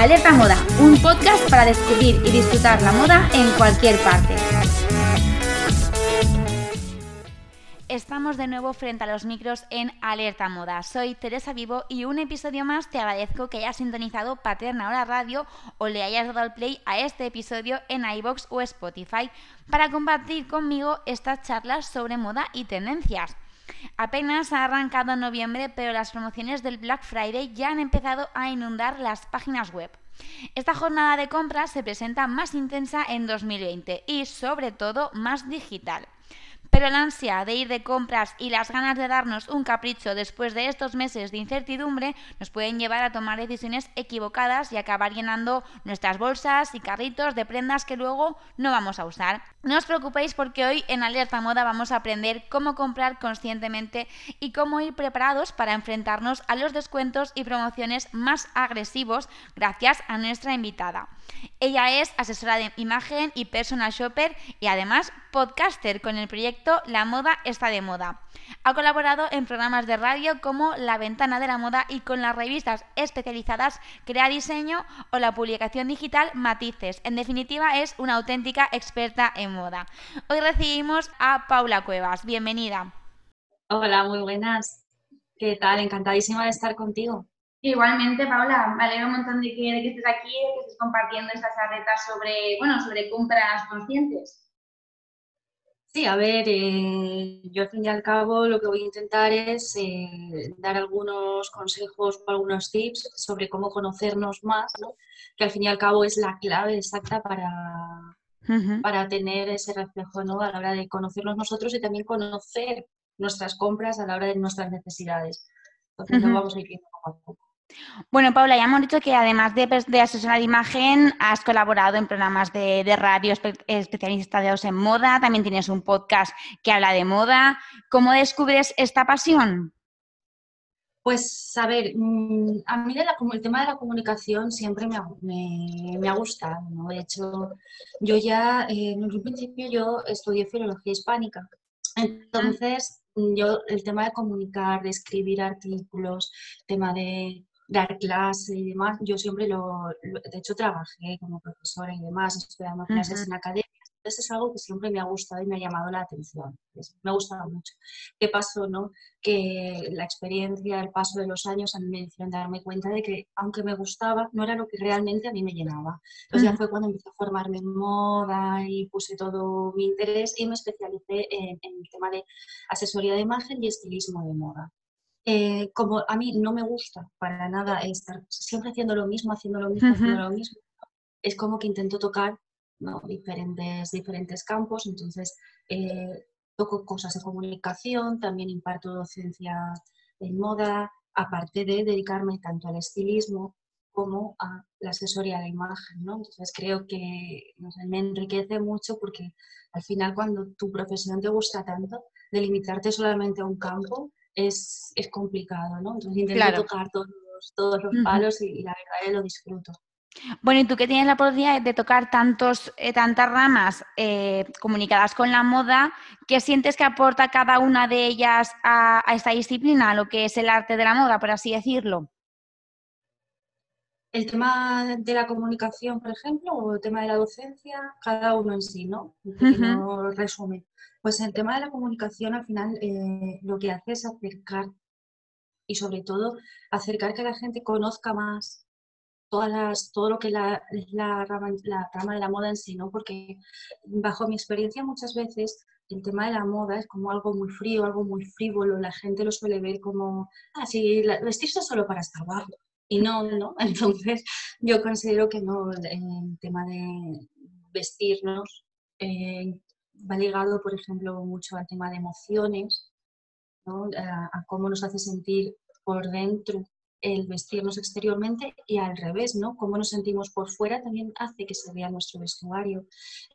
Alerta Moda, un podcast para descubrir y disfrutar la moda en cualquier parte. Estamos de nuevo frente a los micros en Alerta Moda. Soy Teresa Vivo y un episodio más te agradezco que hayas sintonizado Paterna Hora Radio o le hayas dado al play a este episodio en iBox o Spotify para compartir conmigo estas charlas sobre moda y tendencias. Apenas ha arrancado noviembre, pero las promociones del Black Friday ya han empezado a inundar las páginas web. Esta jornada de compras se presenta más intensa en 2020 y sobre todo más digital. Pero la ansia de ir de compras y las ganas de darnos un capricho después de estos meses de incertidumbre nos pueden llevar a tomar decisiones equivocadas y acabar llenando nuestras bolsas y carritos de prendas que luego no vamos a usar. No os preocupéis porque hoy en Alerta Moda vamos a aprender cómo comprar conscientemente y cómo ir preparados para enfrentarnos a los descuentos y promociones más agresivos gracias a nuestra invitada. Ella es asesora de imagen y personal shopper y además podcaster con el proyecto La Moda está de moda. Ha colaborado en programas de radio como La Ventana de la Moda y con las revistas especializadas Crea Diseño o la publicación digital Matices. En definitiva, es una auténtica experta en moda. Hoy recibimos a Paula Cuevas. Bienvenida. Hola, muy buenas. ¿Qué tal? Encantadísima de estar contigo. Igualmente, Paula, me alegro un montón de que, estés aquí, de que estés compartiendo estas charretas sobre, bueno, sobre compras conscientes. Sí, a ver, eh, yo al fin y al cabo lo que voy a intentar es eh, dar algunos consejos o algunos tips sobre cómo conocernos más, ¿no? que al fin y al cabo es la clave exacta para, para tener ese reflejo ¿no? a la hora de conocernos nosotros y también conocer nuestras compras a la hora de nuestras necesidades. Entonces, lo vamos a ir viendo poco a poco. Bueno, Paula, ya hemos dicho que además de, pues, de asesorar de imagen, has colaborado en programas de, radio especializados en moda, también tienes un podcast que habla de moda. ¿Cómo descubres esta pasión? Pues, a ver, mm, a mí el tema de la comunicación siempre me ha, gustado. De hecho, yo ya, eh, en un principio yo estudié filología hispánica, entonces yo el tema de comunicar, de escribir artículos, tema de dar clase y demás, yo siempre lo, de hecho trabajé como profesora y demás, estudiando clases en academia, entonces es algo que siempre me ha gustado y me ha llamado la atención, me ha gustado mucho. ¿Qué pasó, no? Que la experiencia, el paso de los años a mí me hicieron darme cuenta de que aunque me gustaba, no era lo que realmente a mí me llenaba. Entonces ya fue cuando empecé a formarme en moda y puse todo mi interés y me especialicé en, en el tema de asesoría de imagen y estilismo de moda. Eh, como a mí no me gusta para nada estar siempre haciendo lo mismo, haciendo lo mismo, haciendo lo mismo, es como que intento tocar diferentes, diferentes campos, entonces eh, toco cosas de comunicación, también imparto docencia en moda, aparte de dedicarme tanto al estilismo como a la asesoría de imagen, ¿no? Entonces creo que me enriquece mucho porque al final cuando tu profesión te gusta tanto, delimitarte solamente a un campo es, es complicado, ¿no? Entonces intento tocar todos, todos los palos y, la verdad es que lo disfruto. Bueno, y tú que tienes la oportunidad de tocar tantos, eh, tantas ramas eh, comunicadas con la moda, ¿qué sientes que aporta cada una de ellas a, a, esta disciplina, a lo que es el arte de la moda, por así decirlo? El tema de la comunicación, por ejemplo, o el tema de la docencia, cada uno en sí, ¿no? Un pequeño resumen. Pues el tema de la comunicación al final eh, lo que hace es acercar y sobre todo acercar que la gente conozca más todas las, todo lo que la, es la rama, la rama de la moda en sí, ¿no? Porque bajo mi experiencia muchas veces el tema de la moda es como algo muy frío, algo muy frívolo, la gente lo suele ver como, ah, sí, vestirse solo para estar guapo. Y no, ¿no? Entonces yo considero que no, el tema de vestirnos eh, va ligado, por ejemplo, mucho al tema de emociones, a, cómo nos hace sentir por dentro el vestirnos exteriormente y al revés, ¿no? Cómo nos sentimos por fuera también hace que se vea nuestro vestuario.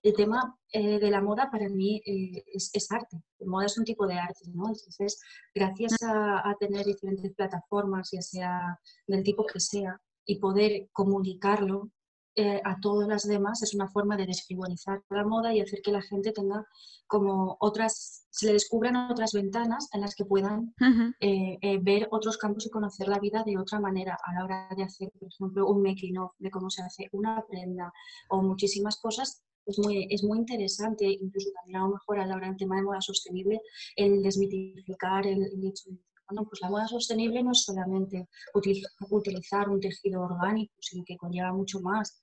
El tema eh, de la moda para mí eh, es, arte. La moda es un tipo de arte, ¿no? Entonces, gracias a, tener diferentes plataformas, ya sea del tipo que sea, y poder comunicarlo eh, a todas las demás es una forma de desfrivolizar la moda y hacer que la gente tenga como otras se le descubran otras ventanas en las que puedan eh, eh, ver otros campos y conocer la vida de otra manera a la hora de hacer, por ejemplo, un making of, de cómo se hace una prenda o muchísimas cosas. Es muy, es muy interesante, incluso también a lo mejor a la hora del tema de moda sostenible, el desmitificar el, hecho de bueno, pues la moda sostenible no es solamente utilizar un tejido orgánico, sino que conlleva mucho más.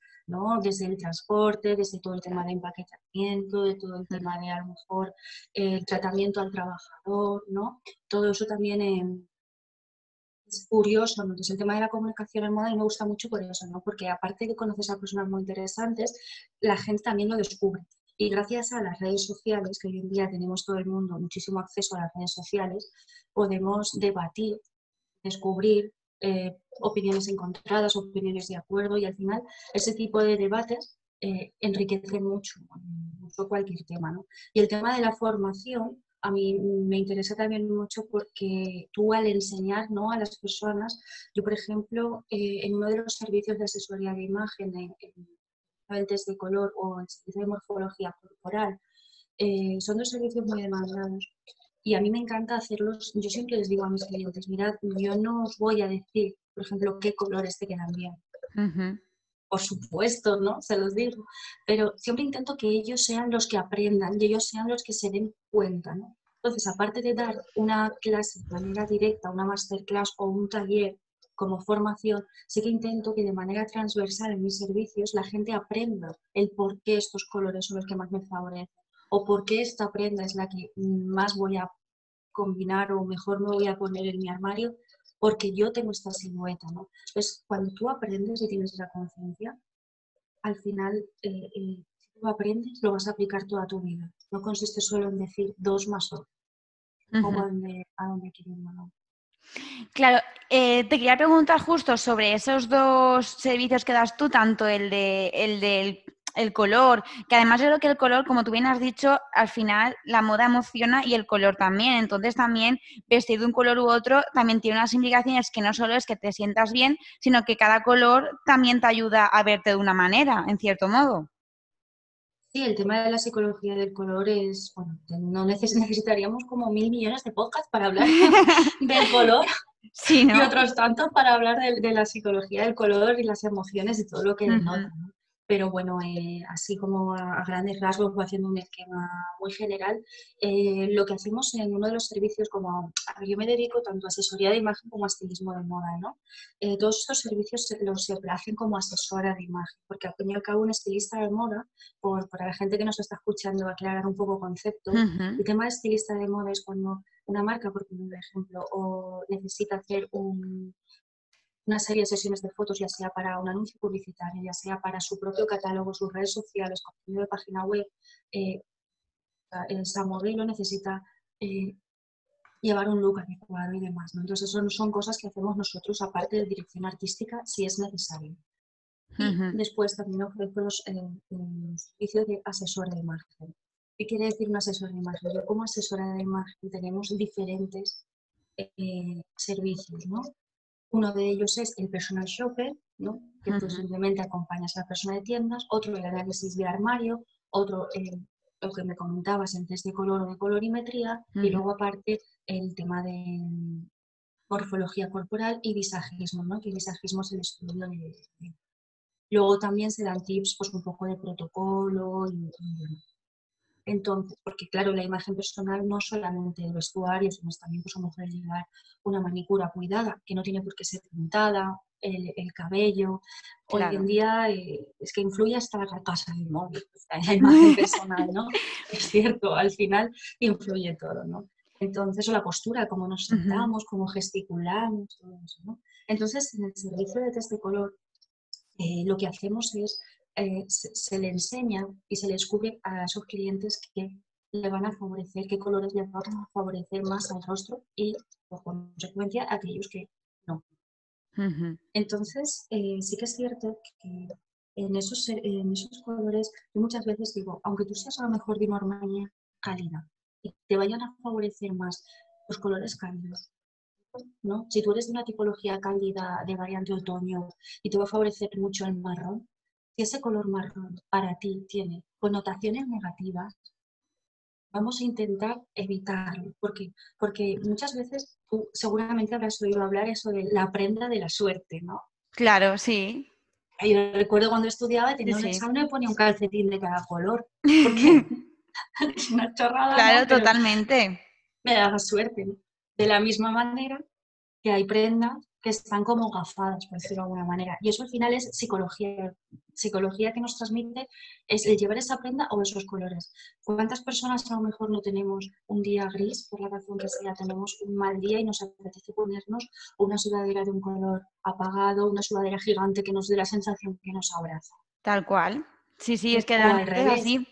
Desde el transporte, desde todo el tema de empaquetamiento, de todo el tema de a lo mejor el tratamiento al trabajador, ¿no? Todo eso también em, es curioso, Entonces el tema de la comunicación en moda y me gusta mucho por eso, ¿no? Porque aparte de que conoces a personas muy interesantes, la gente también lo descubre. Y gracias a las redes sociales, que hoy en día tenemos todo el mundo muchísimo acceso a las redes sociales, podemos debatir, descubrir, eh, opiniones encontradas, opiniones de acuerdo y al final ese tipo de debates eh, enriquecen mucho, mucho cualquier tema. ¿no? Y el tema de la formación a mí me interesa también mucho porque tú al enseñar ¿no? a las personas, yo por ejemplo, eh, en uno de los servicios de asesoría de imagen, en, en de color o en servicio de morfología corporal, son dos servicios muy demandados y a mí me encanta hacerlos, yo siempre les digo a mis clientes, mirad, yo no os voy a decir, por ejemplo, qué colores te quedan bien. Por supuesto, ¿no? Se los digo. Pero siempre intento que ellos sean los que aprendan y ellos sean los que se den cuenta, ¿no? Entonces, aparte de dar una clase de manera directa, una masterclass o un taller como formación, sí que intento que de manera transversal en mis servicios la gente aprenda el por qué estos colores son los que más me favorecen o por qué esta prenda es la que más voy a combinar o mejor me voy a poner en mi armario porque yo tengo esta silueta, ¿no? Entonces, cuando tú aprendes y tienes esa conciencia, al final, eh, eh, si tú aprendes, lo vas a aplicar toda tu vida. No consiste solo en decir dos más dos, o a dónde, a dónde Claro, eh, te quería preguntar justo sobre esos dos servicios que das tú, tanto el, de, el del el color, que además yo creo que el color, como tú bien has dicho, al final la moda emociona y el color también. Entonces también vestir de un color u otro también tiene unas implicaciones que no solo es que te sientas bien, sino que cada color también te ayuda a verte de una manera, en cierto modo. Sí, el tema de la psicología del color es, bueno, no necesitaríamos como mil millones de podcasts para hablar del color. Sí, Y otros tantos para hablar de, la psicología del color y las emociones y todo lo que denota pero bueno, eh, así como a, grandes rasgos, voy haciendo un esquema muy general, eh, lo que hacemos en uno de los servicios, como yo me dedico tanto a asesoría de imagen como a estilismo de moda, ¿no? Eh, todos estos servicios se, los se hacen como asesora de imagen, porque al fin y al cabo un estilista de moda, por, para la gente que nos está escuchando, aclarar un poco conceptos, el tema de estilista de moda es cuando una marca, por ejemplo, o necesita hacer un, una serie de sesiones de fotos, ya sea para un anuncio publicitario, ya sea para su propio catálogo, sus redes sociales, contenido de página web, eh, esa modelo necesita eh, llevar un look adecuado y demás. Entonces, eso no son cosas que hacemos nosotros, aparte de dirección artística, si es necesario. Y después también ofrecemos el, el, servicio de asesor de imagen. ¿Qué quiere decir un asesor de imagen? Yo como asesora de imagen tenemos diferentes eh, servicios, ¿no? Uno de ellos es el personal shopper, ¿no? que tú simplemente acompañas a la persona de tiendas, otro el análisis de armario, otro lo que me comentabas en test de color o de colorimetría, y luego aparte el tema de morfología corporal y visajismo, ¿no? que visajismo es el estudio de, Luego también se dan tips pues, un poco de protocolo y entonces, porque claro, la imagen personal no solamente el vestuario, sino también pues, a lo mejor llevar una manicura cuidada, que no tiene por qué ser pintada, el, cabello. Hoy en día eh, es que influye hasta la casa del móvil, la imagen personal, ¿no? es cierto, al final influye todo, ¿no? Entonces, o la postura, cómo nos sentamos, cómo gesticulamos, todo eso, ¿no? Entonces, en el servicio de test de color, eh, lo que hacemos es eh, se, le enseña y se le descubre a esos clientes que le van a favorecer, qué colores le van a favorecer más al rostro y, por consecuencia, a aquellos que no. Entonces, eh, sí que es cierto que en esos, en esos colores, yo muchas veces digo, aunque tú seas a lo mejor de una armonía cálida y te vayan a favorecer más los colores cálidos, ¿no? Si tú eres de una tipología cálida de variante otoño y te va a favorecer mucho el marrón, si ese color marrón para ti tiene connotaciones negativas, vamos a intentar evitarlo. ¿Por qué? Porque muchas veces tú seguramente habrás oído hablar eso de la prenda de la suerte, ¿no? Claro, sí. Yo recuerdo cuando estudiaba, tenía un examen y ponía un calcetín de cada color. Porque una chorrada. Claro, totalmente. Me daba suerte. De la misma manera que hay prendas que están como gafadas, por decirlo de alguna manera. Y eso al final es psicología. Psicología que nos transmite es el llevar esa prenda o esos colores. ¿Cuántas personas a lo mejor no tenemos un día gris, por la razón que sea, tenemos un mal día y nos apetece ponernos una sudadera de un color apagado, una sudadera gigante que nos dé la sensación que nos abraza? Tal cual. Sí, sí, es que al revés. así.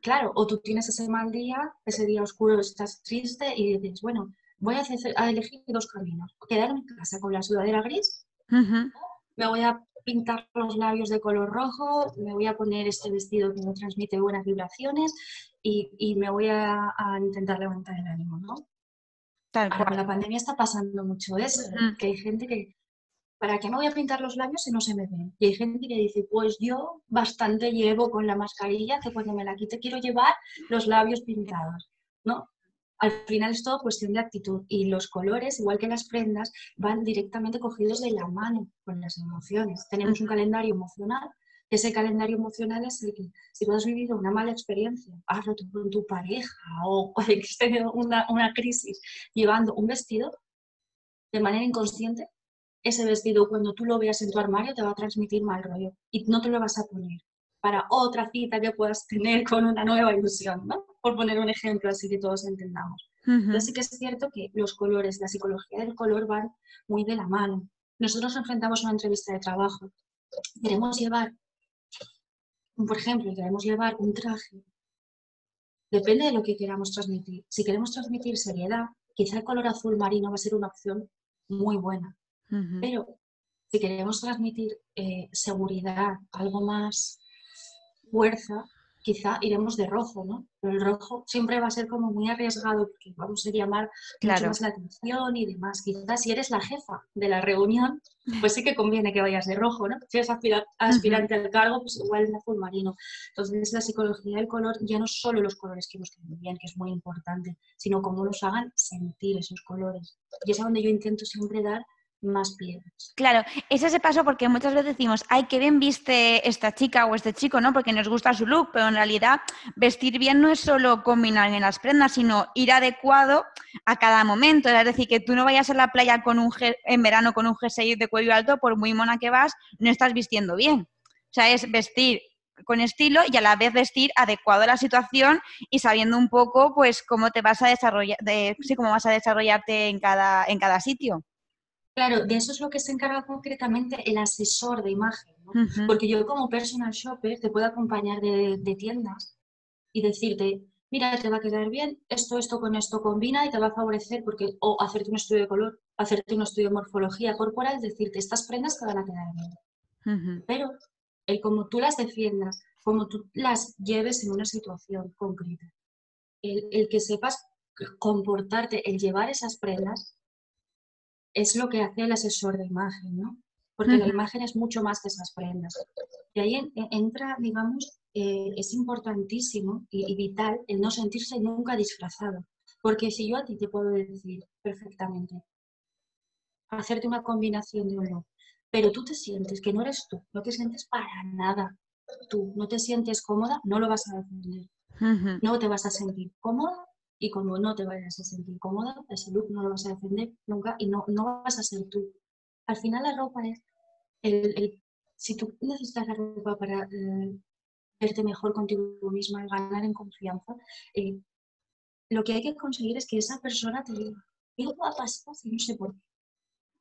Claro, o tú tienes ese mal día, ese día oscuro, estás triste y dices, bueno, voy a, elegir dos caminos. Quedarme en casa con la sudadera gris, me voy a pintar los labios de color rojo, me voy a poner este vestido que me transmite buenas vibraciones y, me voy a, intentar levantar el ánimo, ¿no? Tal Ahora, la pandemia está pasando mucho eso, que hay gente que, ¿para qué me voy a pintar los labios si no se me ven? Y hay gente que dice, pues yo bastante llevo con la mascarilla que cuando me la quite quiero llevar los labios pintados, ¿no? Al final es todo cuestión de actitud y los colores, igual que las prendas, van directamente cogidos de la mano con las emociones. Tenemos un calendario emocional, ese calendario emocional es el que si tú has vivido una mala experiencia, has roto con tu pareja o has tenido una, una crisis llevando un vestido, de manera inconsciente, ese vestido cuando tú lo veas en tu armario te va a transmitir mal rollo y no te lo vas a poner para otra cita que puedas tener con una nueva ilusión, ¿no? Por poner un ejemplo así que todos entendamos. Entonces sí que es cierto que los colores, la psicología del color van muy de la mano. Nosotros enfrentamos una entrevista de trabajo. Queremos llevar, por ejemplo, queremos llevar un traje. Depende de lo que queramos transmitir. Si queremos transmitir seriedad, quizá el color azul marino va a ser una opción muy buena. Pero si queremos transmitir eh, seguridad, algo más fuerza, quizá iremos de rojo, ¿no? Pero el rojo siempre va a ser como muy arriesgado porque vamos a llamar mucho más la atención y demás. Quizás si eres la jefa de la reunión, pues sí que conviene que vayas de rojo, ¿no? Si eres aspirante al cargo, pues igual en azul marino. Entonces la psicología del color ya no solo los colores que nos queden bien, que es muy importante, sino cómo nos hagan sentir esos colores. Y es a donde yo intento siempre dar más piedras. Claro, es ese paso porque muchas veces decimos, ay, qué bien viste esta chica o este chico, ¿no? Porque nos gusta su look, pero en realidad vestir bien no es solo combinar en las prendas, sino ir adecuado a cada momento. Es decir, que tú no vayas a la playa con un en verano con un jersey de cuello alto, por muy mona que vas, no estás vistiendo bien. O sea, es vestir con estilo y a la vez vestir adecuado a la situación y sabiendo un poco pues cómo te vas a desarrollar, de, sí, cómo vas a desarrollarte en cada, en cada sitio. Claro, de eso es lo que se encarga concretamente el asesor de imagen, ¿no? Porque yo como personal shopper te puedo acompañar de, tiendas y decirte, mira, te va a quedar bien, esto, esto con esto combina y te va a favorecer porque, o hacerte un estudio de color, hacerte un estudio de morfología corporal, decirte, estas prendas te van a quedar bien. Pero el como tú las defiendas, como tú las lleves en una situación concreta, el, el que sepas comportarte, el llevar esas prendas, es lo que hace el asesor de imagen, ¿no? Porque la imagen es mucho más que esas prendas. Y ahí entra, digamos, eh, es importantísimo y, vital el no sentirse nunca disfrazado. Porque si yo a ti te puedo decir perfectamente, hacerte una combinación de uno, pero tú te sientes que no eres tú, no te sientes para nada tú, no te sientes cómoda, no lo vas a defender. No te vas a sentir cómoda y como no te vayas a sentir cómoda, ese look no lo vas a defender nunca y no, no vas a ser tú. Al final la ropa es, el, si tú necesitas la ropa para eh, verte mejor contigo misma, ganar en confianza, eh, lo que hay que conseguir es que esa persona te diga, ¿qué va a pasar si no sé por qué?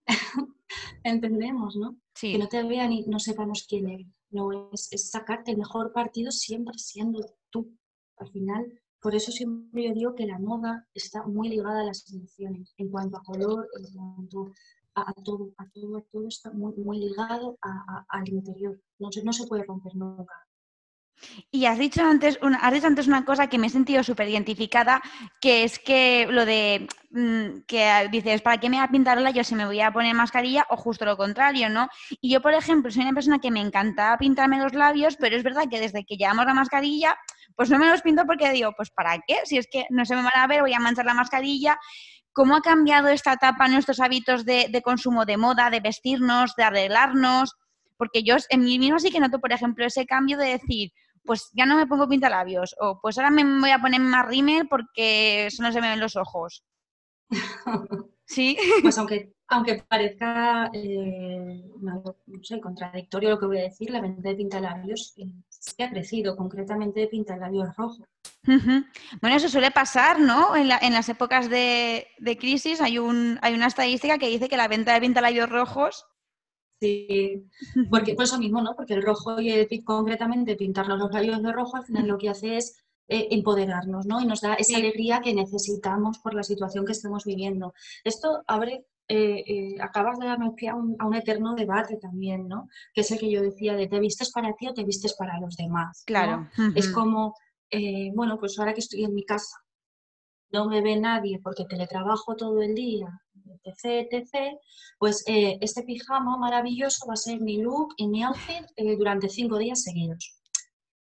Entendemos, ¿no? Que no te vean y no sepamos quién eres. No, es, es sacarte el mejor partido siempre siendo tú. Al final, por eso siempre yo digo que la moda está muy ligada a las emociones, en cuanto a color, en cuanto a, todo, a todo, a todo está muy, muy ligado al interior. No se, no se puede romper nunca. Y has dicho antes una, has dicho antes una cosa que me he sentido súper identificada, que es que lo de mm, que dices, ¿para qué me voy a pintarla yo si me voy a poner mascarilla? O justo lo contrario, ¿no? Y yo, por ejemplo, soy una persona que me encanta pintarme los labios, pero es verdad que desde que llevamos la mascarilla, pues no me los pinto porque digo, pues ¿para qué? Si es que no se me van a ver, voy a manchar la mascarilla. ¿Cómo ha cambiado esta etapa nuestros hábitos de, de consumo de moda, de vestirnos, de arreglarnos? Porque yo en mí mismo sí que noto, por ejemplo, ese cambio de decir, pues ya no me pongo pintalabios, o pues ahora me voy a poner más rímel porque eso no se me ven los ojos. Sí. Pues aunque, aunque parezca, eh, no, sé, contradictorio lo que voy a decir, la venta de pintalabios eh, sí ha crecido, concretamente de pintalabios rojos. Bueno, eso suele pasar, ¿no? En, las épocas de, crisis hay, un, hay una estadística que dice que la venta de pintalabios rojos Sí, porque por eso mismo, ¿no? Porque el rojo y concretamente pintarnos los labios de rojo al final lo que hace es eh, empoderarnos, ¿no? Y nos da esa alegría que necesitamos por la situación que estamos viviendo. Esto abre, eh, eh, acabas de darme pie a un, eterno debate también, ¿no? Que es el que yo decía de te vistes para ti o te vistes para los demás. Claro. Es como, bueno, pues ahora que estoy en mi casa, no me ve nadie porque teletrabajo todo el día, etc, etc, pues este pijama maravilloso va a ser mi look y mi outfit durante cinco días seguidos.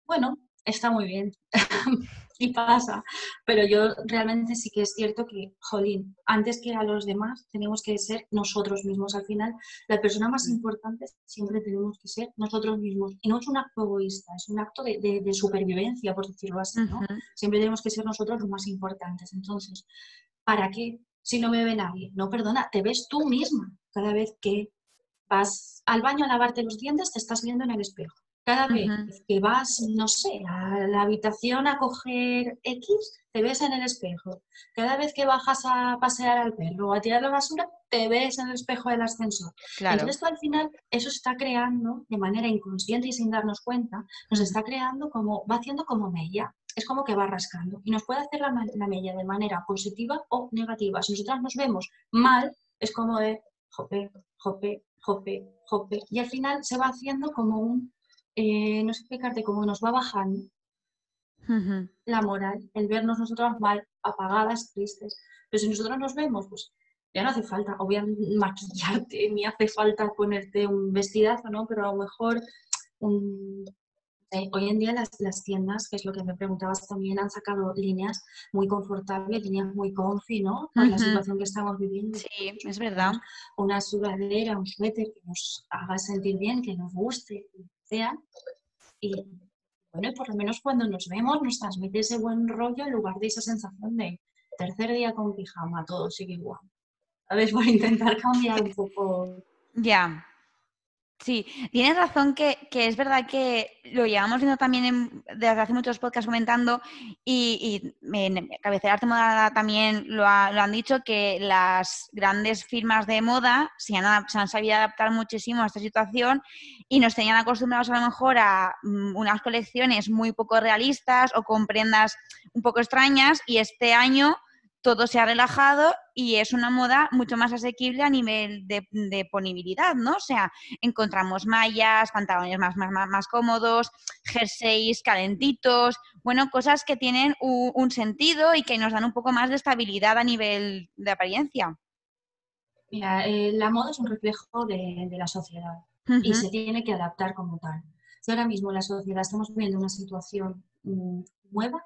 Bueno, está muy bien y pasa, pero yo realmente sí que es cierto que, jolín, antes que a los demás tenemos que ser nosotros mismos. Al final, la persona más importante siempre tenemos que ser nosotros mismos. Y no es un acto egoísta, es un acto de, supervivencia, por decirlo así. ¿no? Siempre tenemos que ser nosotros los más importantes. Entonces, ¿para qué? Si no me ve nadie. No, perdona, te ves tú misma cada vez que vas al baño a lavarte los dientes, te estás viendo en el espejo. Cada vez que vas, no sé, a la habitación a coger X, te ves en el espejo. Cada vez que bajas a pasear al perro o a tirar la basura, te ves en el espejo del ascensor. Entonces, esto al final, eso está creando de manera inconsciente y sin darnos cuenta, nos está creando como, va haciendo como mella. Es como que va rascando y nos puede hacer la, la mella de manera positiva o negativa. Si nosotras nos vemos mal, es como de jope, jope, jope, jope. Y al final se va haciendo como un eh, no sé explicarte cómo nos va bajando la moral, el vernos nosotros mal, apagadas, tristes. Pero si nosotros nos vemos, pues ya no hace falta, obviamente, maquillarte, ni hace falta ponerte un vestidazo, ¿no? Pero a lo mejor hoy en día las, las, tiendas, que es lo que me preguntabas también, han sacado líneas muy confortables, líneas muy comfy, ¿no? Por la situación que estamos viviendo. Sí, es verdad. Una sudadera, un suéter que nos haga sentir bien, que nos guste, sea. Y bueno, por lo menos cuando nos vemos nos transmite ese buen rollo en lugar de esa sensación de tercer día con pijama, todo sigue igual. A ver, Por intentar cambiar un poco. Ya. Sí, tienes razón que, es verdad que lo llevamos viendo también desde hace muchos podcasts comentando y, en Cabecera Arte Moda también lo, han dicho que las grandes firmas de moda se han, se han, sabido adaptar muchísimo a esta situación y nos tenían acostumbrados a lo mejor a mm, unas colecciones muy poco realistas o con prendas un poco extrañas y este año todo se ha relajado y es una moda mucho más asequible a nivel de, ponibilidad, ¿no? O sea, encontramos mallas, pantalones más, más, más, cómodos, jerseys calentitos, bueno, cosas que tienen un, sentido y que nos dan un poco más de estabilidad a nivel de apariencia. Mira, eh, la moda es un reflejo de, la sociedad y se tiene que adaptar como tal. Si ahora mismo en la sociedad estamos viviendo una situación mm, nueva,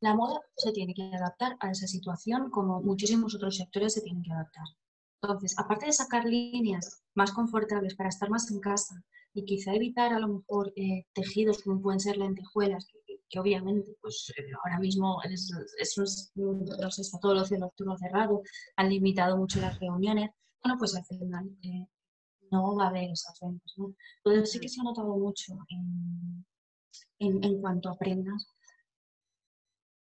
la moda se tiene que adaptar a esa situación como muchísimos otros sectores se tienen que adaptar. Entonces, aparte de sacar líneas más confortables para estar más en casa y quizá evitar a lo mejor eh, tejidos como pueden ser lentejuelas, que, obviamente pues ahora mismo es, no sé, está todo ocio nocturno cerrado, han limitado mucho las reuniones, bueno, pues al final eh, no va a haber esas ventas. ¿no? Entonces sí que se ha notado mucho en, en, en cuanto a prendas,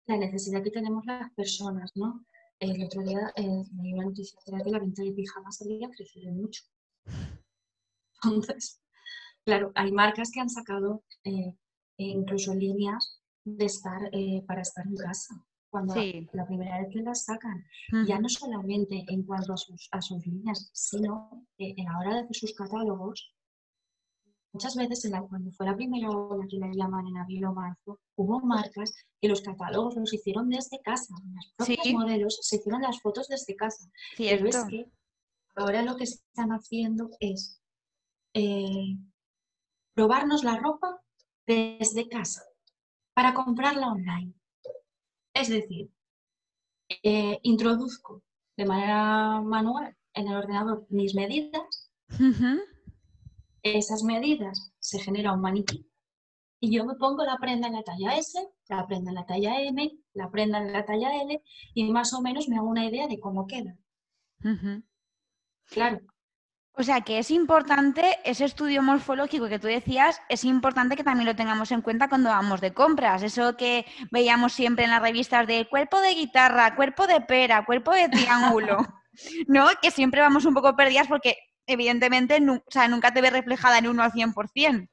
la necesidad que tenemos las personas, ¿no? El otro día eh, leí una noticia de que la venta de pijamas había crecido mucho. Entonces, claro, hay marcas que han sacado eh, incluso líneas de estar eh, para estar en casa. Cuando la primera vez que las sacan, ya no solamente en cuanto a sus, a sus líneas, sino en la hora de hacer sus catálogos, Muchas veces, en la, cuando fue la primera ola que la llaman en abril o marzo, hubo marcas que los catálogos los hicieron desde casa. Los propios modelos se hicieron las fotos desde casa. Pero es que ahora lo que están haciendo es eh, probarnos la ropa desde casa. para comprarla online. Es decir, eh, introduzco de manera manual en el ordenador mis medidas, esas medidas se genera un maniquí y yo me pongo la prenda en la talla S, la prenda en la talla M, la prenda en la talla L y más o menos me hago una idea de cómo queda. Claro. O sea que es importante ese estudio morfológico que tú decías, es importante que también lo tengamos en cuenta cuando vamos de compras. Eso que veíamos siempre en las revistas de cuerpo de guitarra, cuerpo de pera, cuerpo de triángulo, ¿no? Que siempre vamos un poco perdidas porque evidentemente nunca te ve reflejada en uno al 100%.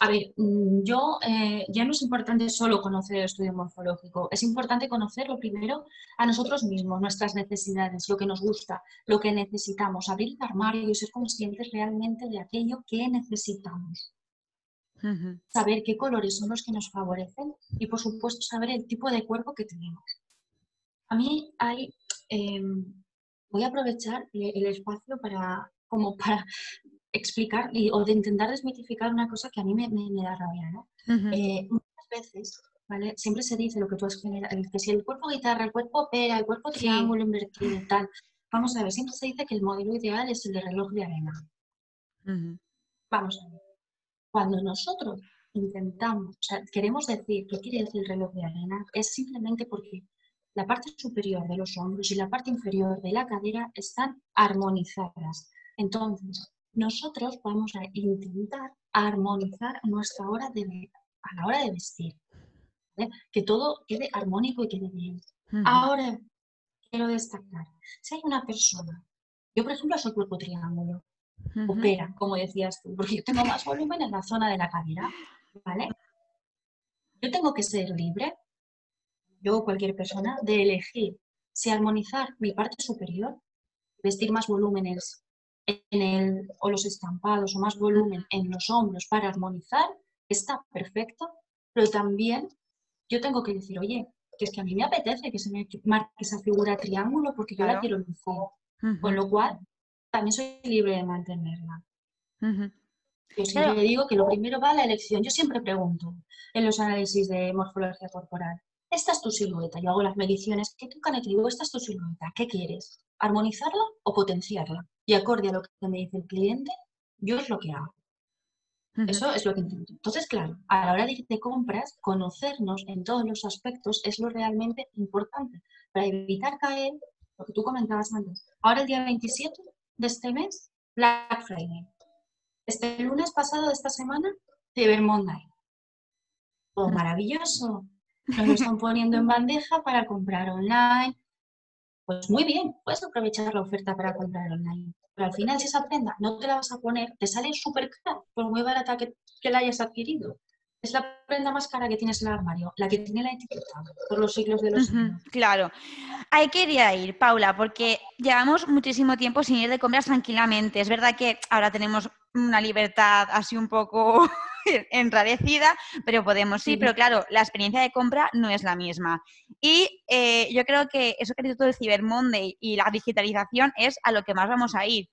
A ver, mm, yo eh, ya no es importante solo conocer el estudio morfológico, es importante conocerlo primero a nosotros mismos, nuestras necesidades, lo que nos gusta, lo que necesitamos, abrir el armario y ser conscientes realmente de aquello que necesitamos. Saber qué colores son los que nos favorecen y, por supuesto, saber el tipo de cuerpo que tenemos. A mí hay, em, voy a aprovechar el espacio para, como para explicar o de intentar desmitificar una cosa que a mí me, da rabia, ¿no? Eh, muchas veces, ¿vale? Siempre se dice lo que tú has generado, que si el cuerpo guitarra, el cuerpo pera, el cuerpo triángulo invertido y tal. Vamos a ver, siempre se dice que el modelo ideal es el de reloj de arena. Vamos a ver. Cuando nosotros intentamos, o sea, queremos decir qué quiere decir el reloj de arena, es simplemente porque la parte superior de los hombros y la parte inferior de la cadera están armonizadas. Entonces, nosotros vamos a intentar armonizar nuestra hora de, a la hora de vestir. Que todo quede armónico y quede bien. Ahora, quiero destacar, si hay una persona, yo por ejemplo soy cuerpo triángulo, opera, como decías tú, porque yo tengo más volumen en la zona de la cadera, ¿vale? Yo tengo que ser libre, yo cualquier persona, de elegir si armonizar mi parte superior, vestir más volúmenes en el, o los estampados o más volumen en los hombros para armonizar, está perfecto, pero también yo tengo que decir, oye, que es que a mí me apetece que se me marque esa figura triángulo porque yo la quiero lucir. Con lo cual, también soy libre de mantenerla. Yo siempre digo que lo primero va a la elección. Yo siempre pregunto en los análisis de morfología corporal, esta es tu silueta, yo hago las mediciones, ¿qué tocan y digo, esta es tu silueta, ¿qué quieres? ¿Armonizarla o potenciarla? y acorde a lo que me dice el cliente, yo es lo que hago. Eso es lo que intento. Entonces, claro, a la hora de ir de compras, conocernos en todos los aspectos es lo realmente importante para evitar caer, lo que tú comentabas antes. Ahora el día 27 de este mes, Black Friday. Este lunes pasado de esta semana, Cyber Monday. Oh, maravilloso. Nos lo están poniendo en bandeja para comprar online, pues muy bien, puedes aprovechar la oferta para comprar online. Pero al final, si esa prenda no te la vas a poner, te sale súper cara, por muy barata que, la hayas adquirido. Es la prenda más cara que tienes en el armario, la que tiene la etiqueta por los siglos de los siglos. Claro. Ahí quería ir, Paula, porque llevamos muchísimo tiempo sin ir de compras tranquilamente. Es verdad que ahora tenemos una libertad así un poco enrarecida, pero podemos ir. Pero claro, la experiencia de compra no es la misma. Y eh, yo creo que eso que ha dicho todo el Cyber Monday y la digitalización es a lo que más vamos a ir.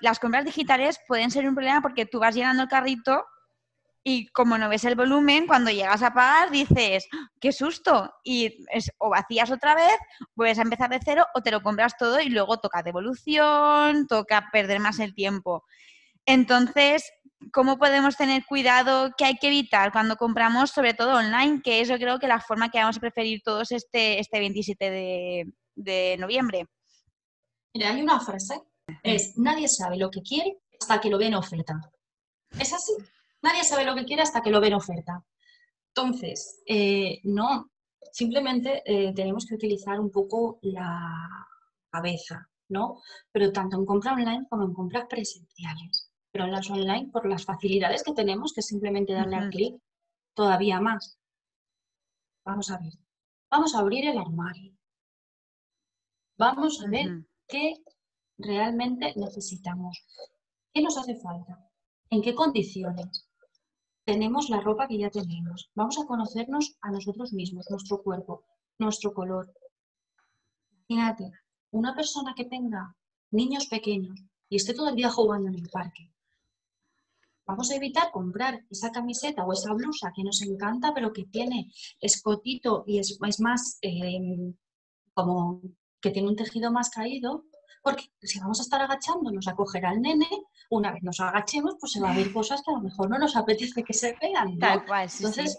Las compras digitales pueden ser un problema porque tú vas llenando el carrito y como no ves el volumen, cuando llegas a pagar dices, ¡Ah, qué susto, y es, o vacías otra vez, puedes empezar de cero o te lo compras todo y luego toca devolución, toca perder más el tiempo. Entonces, ¿cómo podemos tener cuidado? ¿Qué hay que evitar cuando compramos, sobre todo online? Que es yo creo que la forma que vamos a preferir todos este, este 27 de, de noviembre. Mira, hay una frase, es nadie sabe lo que quiere hasta que lo ve en oferta. Es así, nadie sabe lo que quiere hasta que lo ve en oferta. Entonces, eh, no, simplemente eh, tenemos que utilizar un poco la cabeza, ¿no? Pero tanto en compra online como en compras presenciales pero en las online, por las facilidades que tenemos, que simplemente darle al clic, todavía más. Vamos a ver. Vamos a abrir el armario. Vamos a ver qué realmente necesitamos. ¿Qué nos hace falta? ¿En qué condiciones? Tenemos la ropa que ya tenemos. Vamos a conocernos a nosotros mismos, nuestro cuerpo, nuestro color. Imagínate, una persona que tenga niños pequeños y esté todo el día jugando en el parque vamos a evitar comprar esa camiseta o esa blusa que nos encanta, pero que tiene escotito y es, más em, como que tiene un tejido más caído, porque si vamos a estar agachándonos a coger al nene, una vez nos agachemos, pues se va a ver cosas que a lo mejor no nos apetece que se vean. Entonces,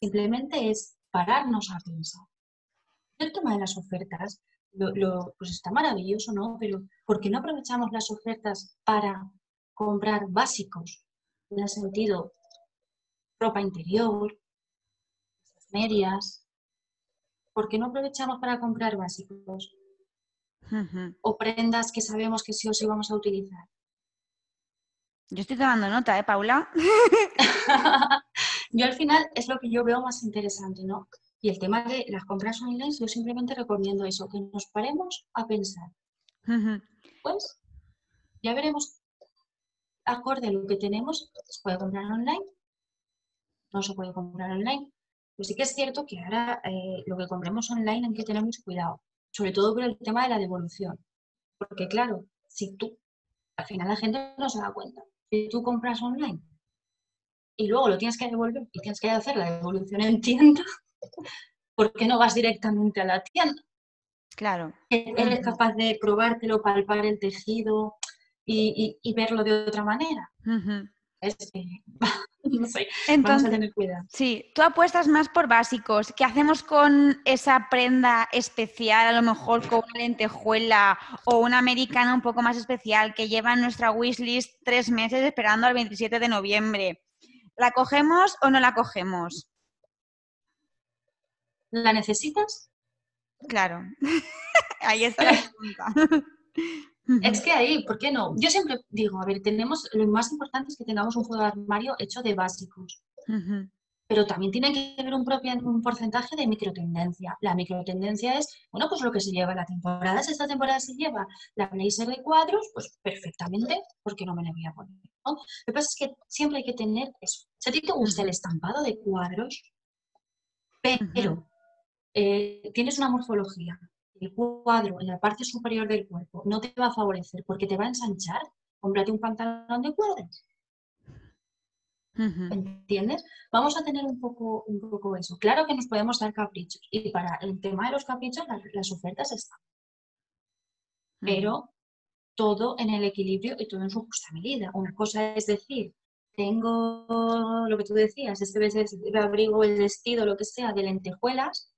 simplemente es pararnos a pensar. El tema de las ofertas, lo, pues está maravilloso, ¿no? Pero ¿por qué no aprovechamos las ofertas para comprar básicos? En el sentido, ropa interior, medias. ¿Por qué no aprovechamos para comprar básicos? O prendas que sabemos que sí o sí vamos a utilizar. Yo estoy tomando nota, ¿eh, Paula? yo al final es lo que yo veo más interesante, ¿no? Y el tema de las compras online, yo simplemente recomiendo eso, que nos paremos a pensar. Pues ya veremos, acorde a lo que tenemos, ¿se puede comprar online? No se puede comprar online. Pues sí que es cierto que ahora eh, lo que compremos online hay que tener mucho cuidado, sobre todo por el tema de la devolución. Porque claro, si tú, al final la gente no se da cuenta, si tú compras online y luego lo tienes que devolver y tienes que hacer la devolución en tienda, ¿por qué no vas directamente a la tienda? Claro. Eres capaz de probártelo, palpar el tejido y, verlo de otra manera. no sé, Entonces, vamos a tener cuidado. Sí, tú apuestas más por básicos. ¿Qué hacemos con esa prenda especial, a lo mejor con una lentejuela o una americana un poco más especial que lleva en nuestra wishlist tres meses esperando al 27 de noviembre? ¿La cogemos o no la cogemos? ¿La necesitas? Claro. ahí está la pregunta. Es que ahí, ¿por qué no? Yo siempre digo, a ver, tenemos, lo más importante es que tengamos un juego de armario hecho de básicos. Pero también tiene que haber un, propio, un porcentaje de microtendencia. La microtendencia es, bueno, pues lo que se lleva la temporada. Si esta temporada se lleva la blazer de cuadros, pues perfectamente, porque no me la voy a poner. Lo que pasa es que siempre hay que tener eso. Si a ti te gusta el estampado de cuadros, pero eh, tienes una morfología, el cuadro en la parte superior del cuerpo no te va a favorecer porque te va a ensanchar, cómprate un pantalón de cuadros. ¿Entiendes? Vamos a tener un poco, un poco eso. Claro que nos podemos dar caprichos y para el tema de los caprichos las, ofertas están. Pero todo en el equilibrio y todo en su justa medida. Una cosa es decir, tengo lo que tú decías, este abrigo, el vestido, lo que sea, de lentejuelas,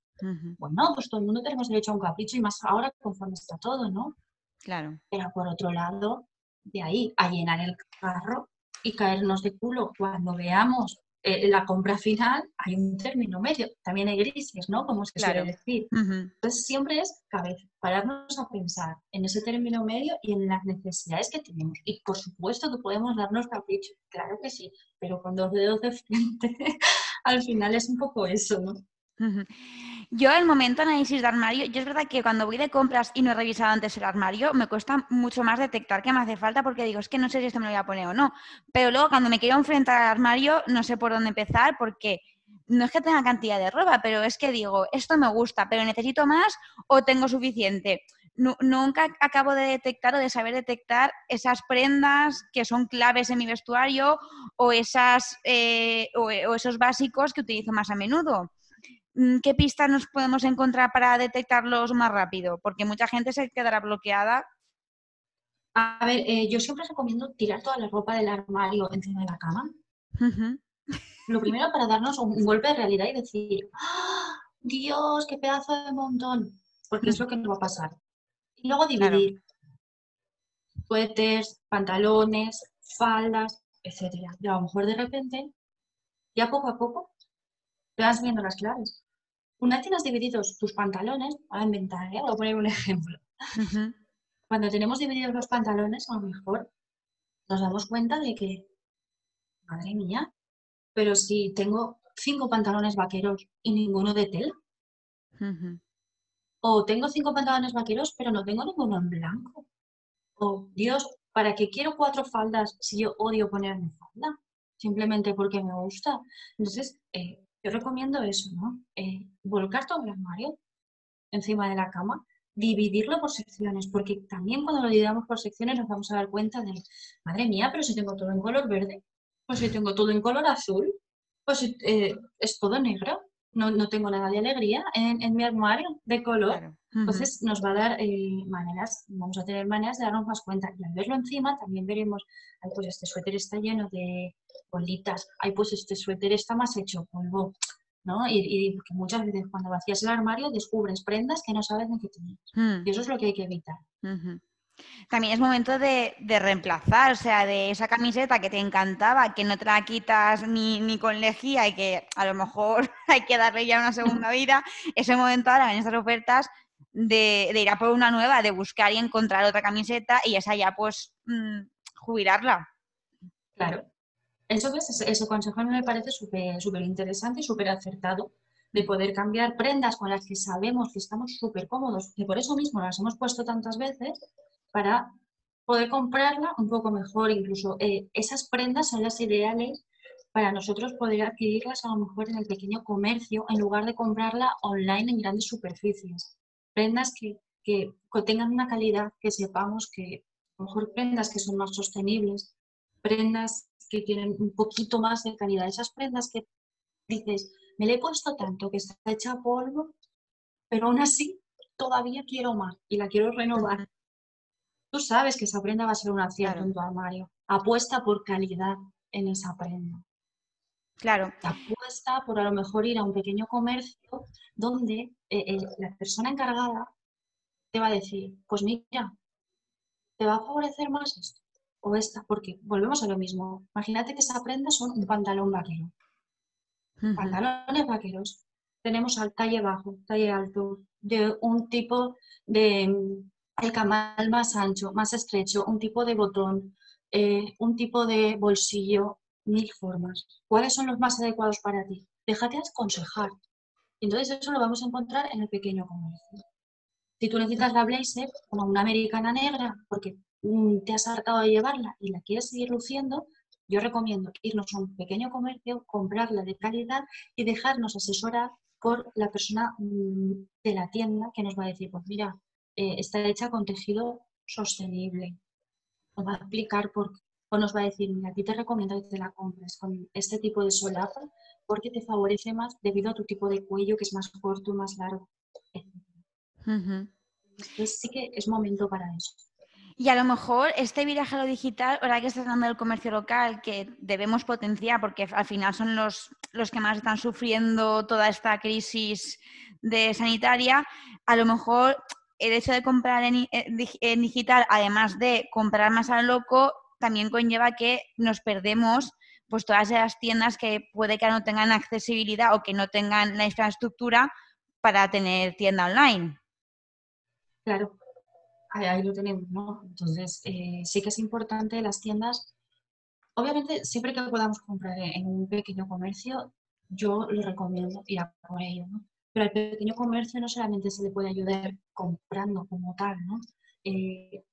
bueno, pues todo el mundo tenemos derecho a un capricho y más ahora conforme está todo, ¿no? Claro. Pero por otro lado, de ahí a llenar el carro y caernos de culo cuando veamos eh, la compra final, hay un término medio. También hay grises, ¿no? Como se suele decir. Entonces siempre es cabeza, pararnos a pensar en ese término medio y en las necesidades que tenemos. Y por supuesto que podemos darnos capricho, claro que sí, pero con dos dedos de frente, al final es un poco eso, ¿no? Yo, el momento análisis de armario, yo es verdad que cuando voy de compras y no he revisado antes el armario, me cuesta mucho más detectar qué me hace falta porque digo, es que no sé si esto me lo voy a poner o no. Pero luego, cuando me quiero enfrentar al armario, no sé por dónde empezar porque no es que tenga cantidad de ropa, pero es que digo, esto me gusta, pero necesito más o tengo suficiente. nunca acabo de detectar o de saber detectar esas prendas que son claves en mi vestuario o, esas, eh, o esos básicos que utilizo más a menudo. Mm, ¿qué pistas nos podemos encontrar para detectarlos más rápido? Porque mucha gente se quedará bloqueada. A ver, eh, yo siempre recomiendo tirar toda la ropa del armario encima de la cama. Lo primero para darnos un golpe de realidad y decir, ¡Ah! Dios, qué pedazo de montón, porque es lo que nos va a pasar. Y luego dividir suéteres, pantalones, faldas, etcétera. Y a lo mejor de repente, ya poco a poco, te vas viendo las claves. Una vez tienes divididos tus pantalones, voy a inventar, ¿eh? voy a poner un ejemplo. Cuando tenemos divididos los pantalones, a lo mejor nos damos cuenta de que, madre mía, pero si tengo cinco pantalones vaqueros y ninguno de tela. O tengo cinco pantalones vaqueros, pero no tengo ninguno en blanco. O, Dios, ¿para qué quiero cuatro faldas si yo odio ponerme falda? Simplemente porque me gusta. Entonces, eh, yo recomiendo eso, ¿no? Eh, volcar todo el armario encima de la cama, dividirlo por secciones, porque también cuando lo dividamos por secciones nos vamos a dar cuenta de, madre mía, pero si tengo todo en color verde, Pues si tengo todo en color azul, pues eh, es todo negro. No, no, tengo nada de alegría en, en mi armario de color. Entonces nos va a dar eh, maneras, vamos a tener maneras de darnos más cuenta. Y al verlo encima también veremos, ay, pues este suéter está lleno de bolitas, ay, pues este suéter está más hecho polvo, ¿no? Y, y muchas veces cuando vacías el armario descubres prendas que no sabes ni qué tienes. Mm. Y eso es lo que hay que evitar. También es momento de, reemplazar, o sea, de esa camiseta que te encantaba, que no te la quitas ni, ni con lejía y que a lo mejor hay que darle ya una segunda vida, ese momento ahora en estas ofertas de, ir a por una nueva, de buscar y encontrar otra camiseta y esa ya pues mm, jubilarla. Claro. Eso ese, ese consejo me parece súper interesante y súper acertado de poder cambiar prendas con las que sabemos que estamos súper cómodos, y por eso mismo las hemos puesto tantas veces, para poder comprarla un poco mejor. Incluso eh, esas prendas son las ideales para nosotros poder adquirirlas a lo mejor en el pequeño comercio en lugar de comprarla online en grandes superficies. Prendas que, que, tengan una calidad, que sepamos que a lo mejor prendas que son más sostenibles, prendas que tienen un poquito más de calidad. Esas prendas que dices, me le he puesto tanto que está hecha polvo, pero aún así todavía quiero más y la quiero renovar. Tú sabes que esa prenda va a ser un acierto en tu armario. Apuesta por calidad en esa prenda. Claro. Apuesta por a lo mejor ir a un pequeño comercio donde eh, eh, la persona encargada te va a decir, pues mira, te va a favorecer más esto o esta, porque volvemos a lo mismo. Imagínate que esa prenda son un pantalón vaquero. Pantalones vaqueros. Tenemos al talle bajo, talle alto, de un tipo de, el camal más ancho, más estrecho, un tipo de botón, eh, un tipo de bolsillo, mil formas. ¿Cuáles son los más adecuados para ti? Déjate aconsejar. Entonces eso lo vamos a encontrar en el pequeño comercio. Si tú necesitas la blazer como una americana negra, porque mm, te has hartado de llevarla y la quieres seguir luciendo, yo recomiendo irnos a un pequeño comercio, comprarla de calidad y dejarnos asesorar por la persona mm, de la tienda que nos va a decir, pues mira, eh, está hecha con tejido sostenible. Nos va a explicar por qué. O nos va a decir, mira, a ti te recomiendo que te la compres con este tipo de solapa porque te favorece más debido a tu tipo de cuello que es más corto y más largo. Entonces sí que es momento para eso. Y a lo mejor este viraje a lo digital, ahora que estás hablando del comercio local, que debemos potenciar porque al final son los, los que más están sufriendo toda esta crisis de sanitaria, a lo mejor el hecho de comprar eh, en, digital, además de comprar más a loco, también conlleva que nos perdemos pues todas esas tiendas que puede que no tengan accesibilidad o que no tengan la infraestructura para tener tienda online. Claro, ahí, lo tenemos, ¿no? Entonces, eh, sí que es importante las tiendas. Obviamente, siempre que podamos comprar en un pequeño comercio, yo lo recomiendo ir a por ello, ¿no? Pero al pequeño comercio no solamente se le puede ayudar comprando como tal, ¿no? Eh,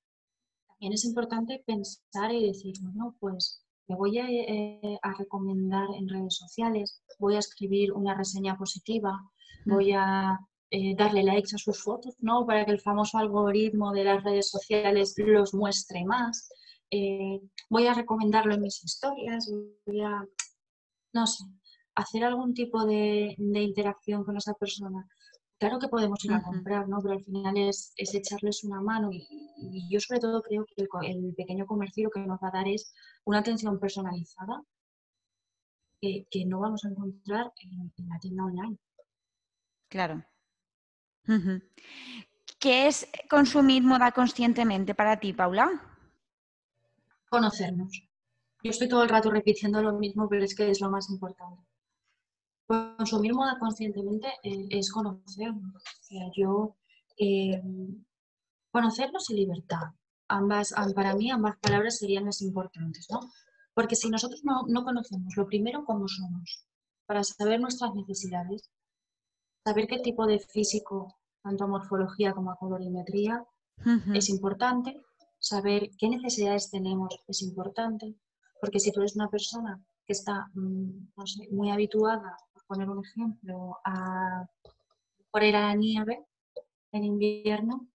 también es importante pensar y decir, bueno, pues me voy eh, a, recomendar en redes sociales, voy a escribir una reseña positiva, voy a eh, darle likes a sus fotos, ¿no? Para que el famoso algoritmo de las redes sociales los muestre más. voy a recomendarlo en mis historias, voy a, no sé, hacer algún tipo de, interacción con esa persona. Claro que podemos ir a comprar, ¿no? Pero al final es, echarles una mano y, yo sobre todo creo que el, pequeño comercio lo que nos va a dar es una atención personalizada que, no vamos a encontrar en, la tienda online. Claro. ¿Qué es consumir moda conscientemente para ti, Paula? Conocernos. Yo estoy todo el rato repitiendo lo mismo, pero es que es lo más importante consumir moda conscientemente eh, es conocernos. O sea, yo, eh, conocernos y libertad. Ambas, para mí ambas palabras serían las importantes, ¿no? Porque si nosotros no, no conocemos lo primero cómo somos, para saber nuestras necesidades, saber qué tipo de físico, tanto a morfología como a colorimetría, es importante, saber qué necesidades tenemos es importante, porque si tú eres una persona que está mm, no sé, muy habituada poner un ejemplo, a, por la nieve en invierno,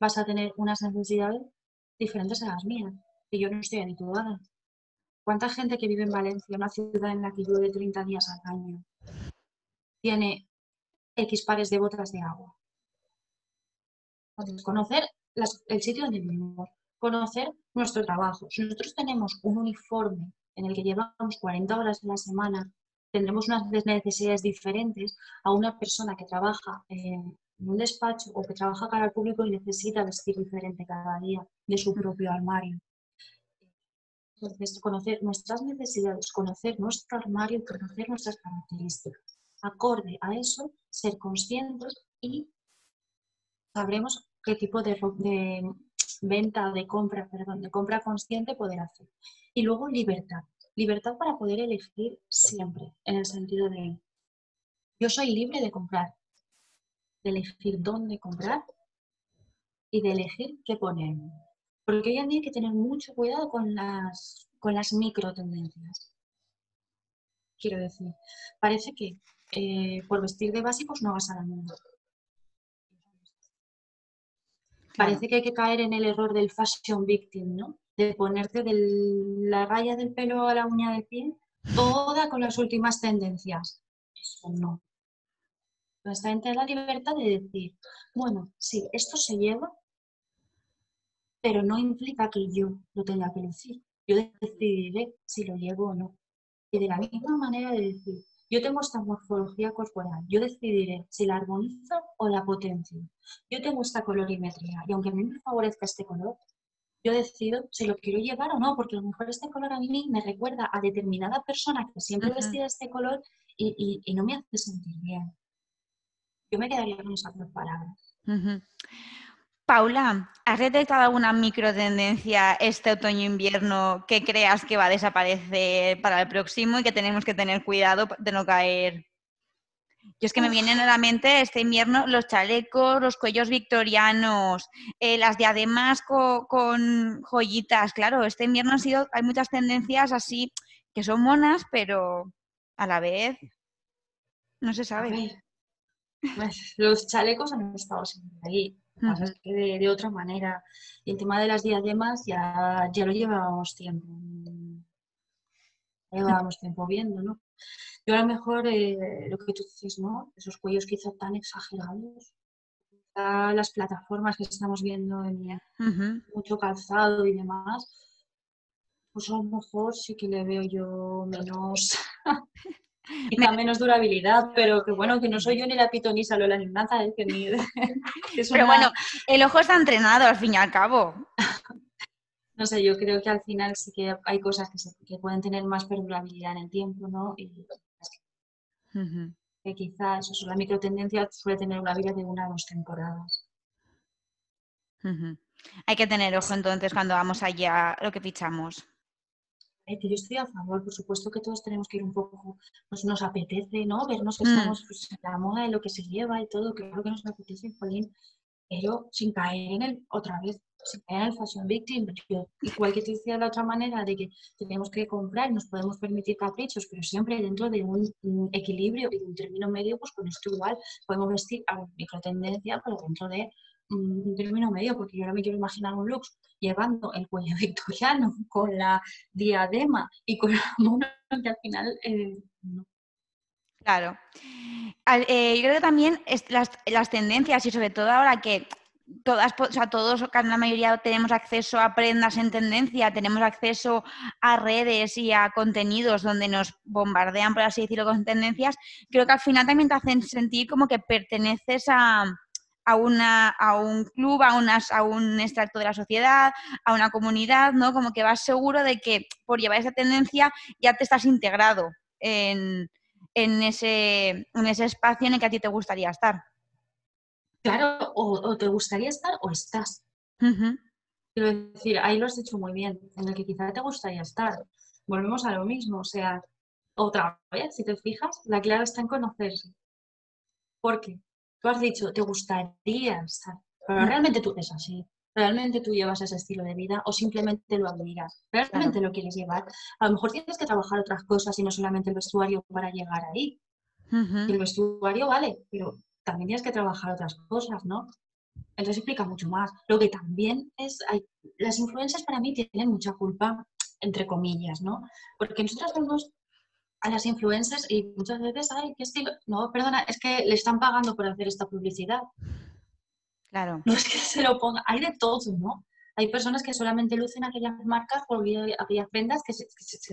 vas a tener unas necesidades diferentes a las mías, y yo no estoy habituada. ¿Cuánta gente que vive en Valencia, una ciudad en la que llueve 30 días al año, tiene X pares de botas de agua? Entonces, conocer el sitio donde vivimos, conocer nuestro trabajo. Si nosotros tenemos un uniforme en el que llevamos 40 horas a la semana, tendremos unas necesidades diferentes a una persona que trabaja en un despacho o que trabaja cara al público y necesita vestir diferente cada día de su propio armario. Entonces, conocer nuestras necesidades, conocer nuestro armario y conocer nuestras características. Acorde a eso, ser conscientes y sabremos qué tipo de, de venta, de compra, perdón, de compra consciente poder hacer. Y luego libertad. Libertad para poder elegir siempre, en el sentido de yo soy libre de comprar, de elegir dónde comprar y de elegir qué poner. Porque hoy en día hay que tener mucho cuidado con las, con las micro tendencias. Quiero decir, parece que eh, por vestir de básicos no vas a la mundo. Parece que hay que caer en el error del fashion victim, ¿no? De ponerte de la raya del pelo a la uña del pie, toda con las últimas tendencias. Eso no. Nuestra gente la libertad de decir, bueno, sí, esto se lleva, pero no implica que yo lo tenga que decir. Yo decidiré si lo llevo o no. Y de la misma manera de decir, yo tengo esta morfología corporal, yo decidiré si la armonizo o la potencio. Yo tengo esta colorimetría y aunque a mí me favorezca este color, yo decido si lo quiero llevar o no, porque a lo mejor este color a mí me recuerda a determinada persona que siempre uh vestía este color y, no me hace sentir bien. Yo me quedaría con esas dos palabras. Paula, ¿has detectado alguna microtendencia este otoño-invierno que creas que va a desaparecer para el próximo y que tenemos que tener cuidado de no caer? Yo es que me vienen a la mente este invierno los chalecos, los cuellos victorianos, eh, las diademas con, joyitas. Claro, este invierno ha sido, hay muchas tendencias así que son monas, pero a la vez no se sabe. Pues, los chalecos han estado siempre ahí de, otra manera. Y el tema de las diademas ya, ya lo llevábamos tiempo. llevábamos tiempo viendo, ¿no? Yo a lo mejor eh, lo que tú dices, ¿no? Esos cuellos quizá tan exagerados. las plataformas que estamos viendo en mucho calzado y demás, pues a lo mejor sí que le veo yo menos Quizá menos durabilidad, pero que bueno, que no soy yo ni la pitonisa, lo de la ignaza, es que ni... Pero bueno, el ojo está entrenado al fin y al cabo. No sé, yo creo que al final sí que hay cosas que, pueden tener más perdurabilidad en el tiempo, ¿no? Y que quizás eso, la microtendencia suele tener una vida de una o dos temporadas. Hay que tener ojo entonces cuando vamos allá lo que fichamos. Eh, que yo estoy a favor, por supuesto que todos tenemos que ir un poco, pues nos apetece, ¿no? Vernos que mm. estamos pues, en la moda de lo que se lleva y todo, claro que nos apetece, Jolín, pero sin caer en el, otra vez, en el fashion victim. igual que te decía la otra manera de que tenemos que comprar, nos podemos permitir caprichos, pero siempre dentro de un, equilibrio y un término medio, pues con esto igual podemos vestir a microtendencia, pero dentro de un término medio, porque yo ahora me quiero imaginar un look llevando el cuello victoriano con la diadema y con la mona que al final eh, no. Claro. Eh, yo creo que también las, las, tendencias y sobre todo ahora que todas, o sea, todos, la mayoría tenemos acceso a prendas en tendencia, tenemos acceso a redes y a contenidos donde nos bombardean, por así decirlo, con tendencias, creo que al final también te hacen sentir como que perteneces a, a, una, a un club, a, unas, a un extracto de la sociedad, a una comunidad, ¿no? Como que vas seguro de que por llevar esa tendencia ya te estás integrado en, en, ese, en ese espacio en el que a ti te gustaría estar. Claro, o, te gustaría estar o estás. Quiero decir, ahí lo has hecho muy bien, en el que quizá te gustaría estar. Volvemos a lo mismo, o sea, otra vez, si te fijas, la clave está en conocerse. ¿Por qué? tú has dicho, te gustaría estar, pero realmente tú eres así, realmente tú llevas ese estilo de vida o simplemente lo admiras, realmente lo quieres llevar. A lo mejor tienes que trabajar otras cosas y no solamente el vestuario para llegar ahí. El vestuario vale, pero también tienes que trabajar otras cosas, ¿no? Entonces explica mucho más. Lo que también es, hay, las influencias para mí tienen mucha culpa entre comillas, ¿no? Porque nosotros vemos a las influencers y muchas veces, ay, qué estilo. No, perdona, es que le están pagando por hacer esta publicidad. Claro. No es que se lo ponga, hay de todo, ¿no? Hay personas que solamente lucen aquellas marcas por aquellas prendas que se,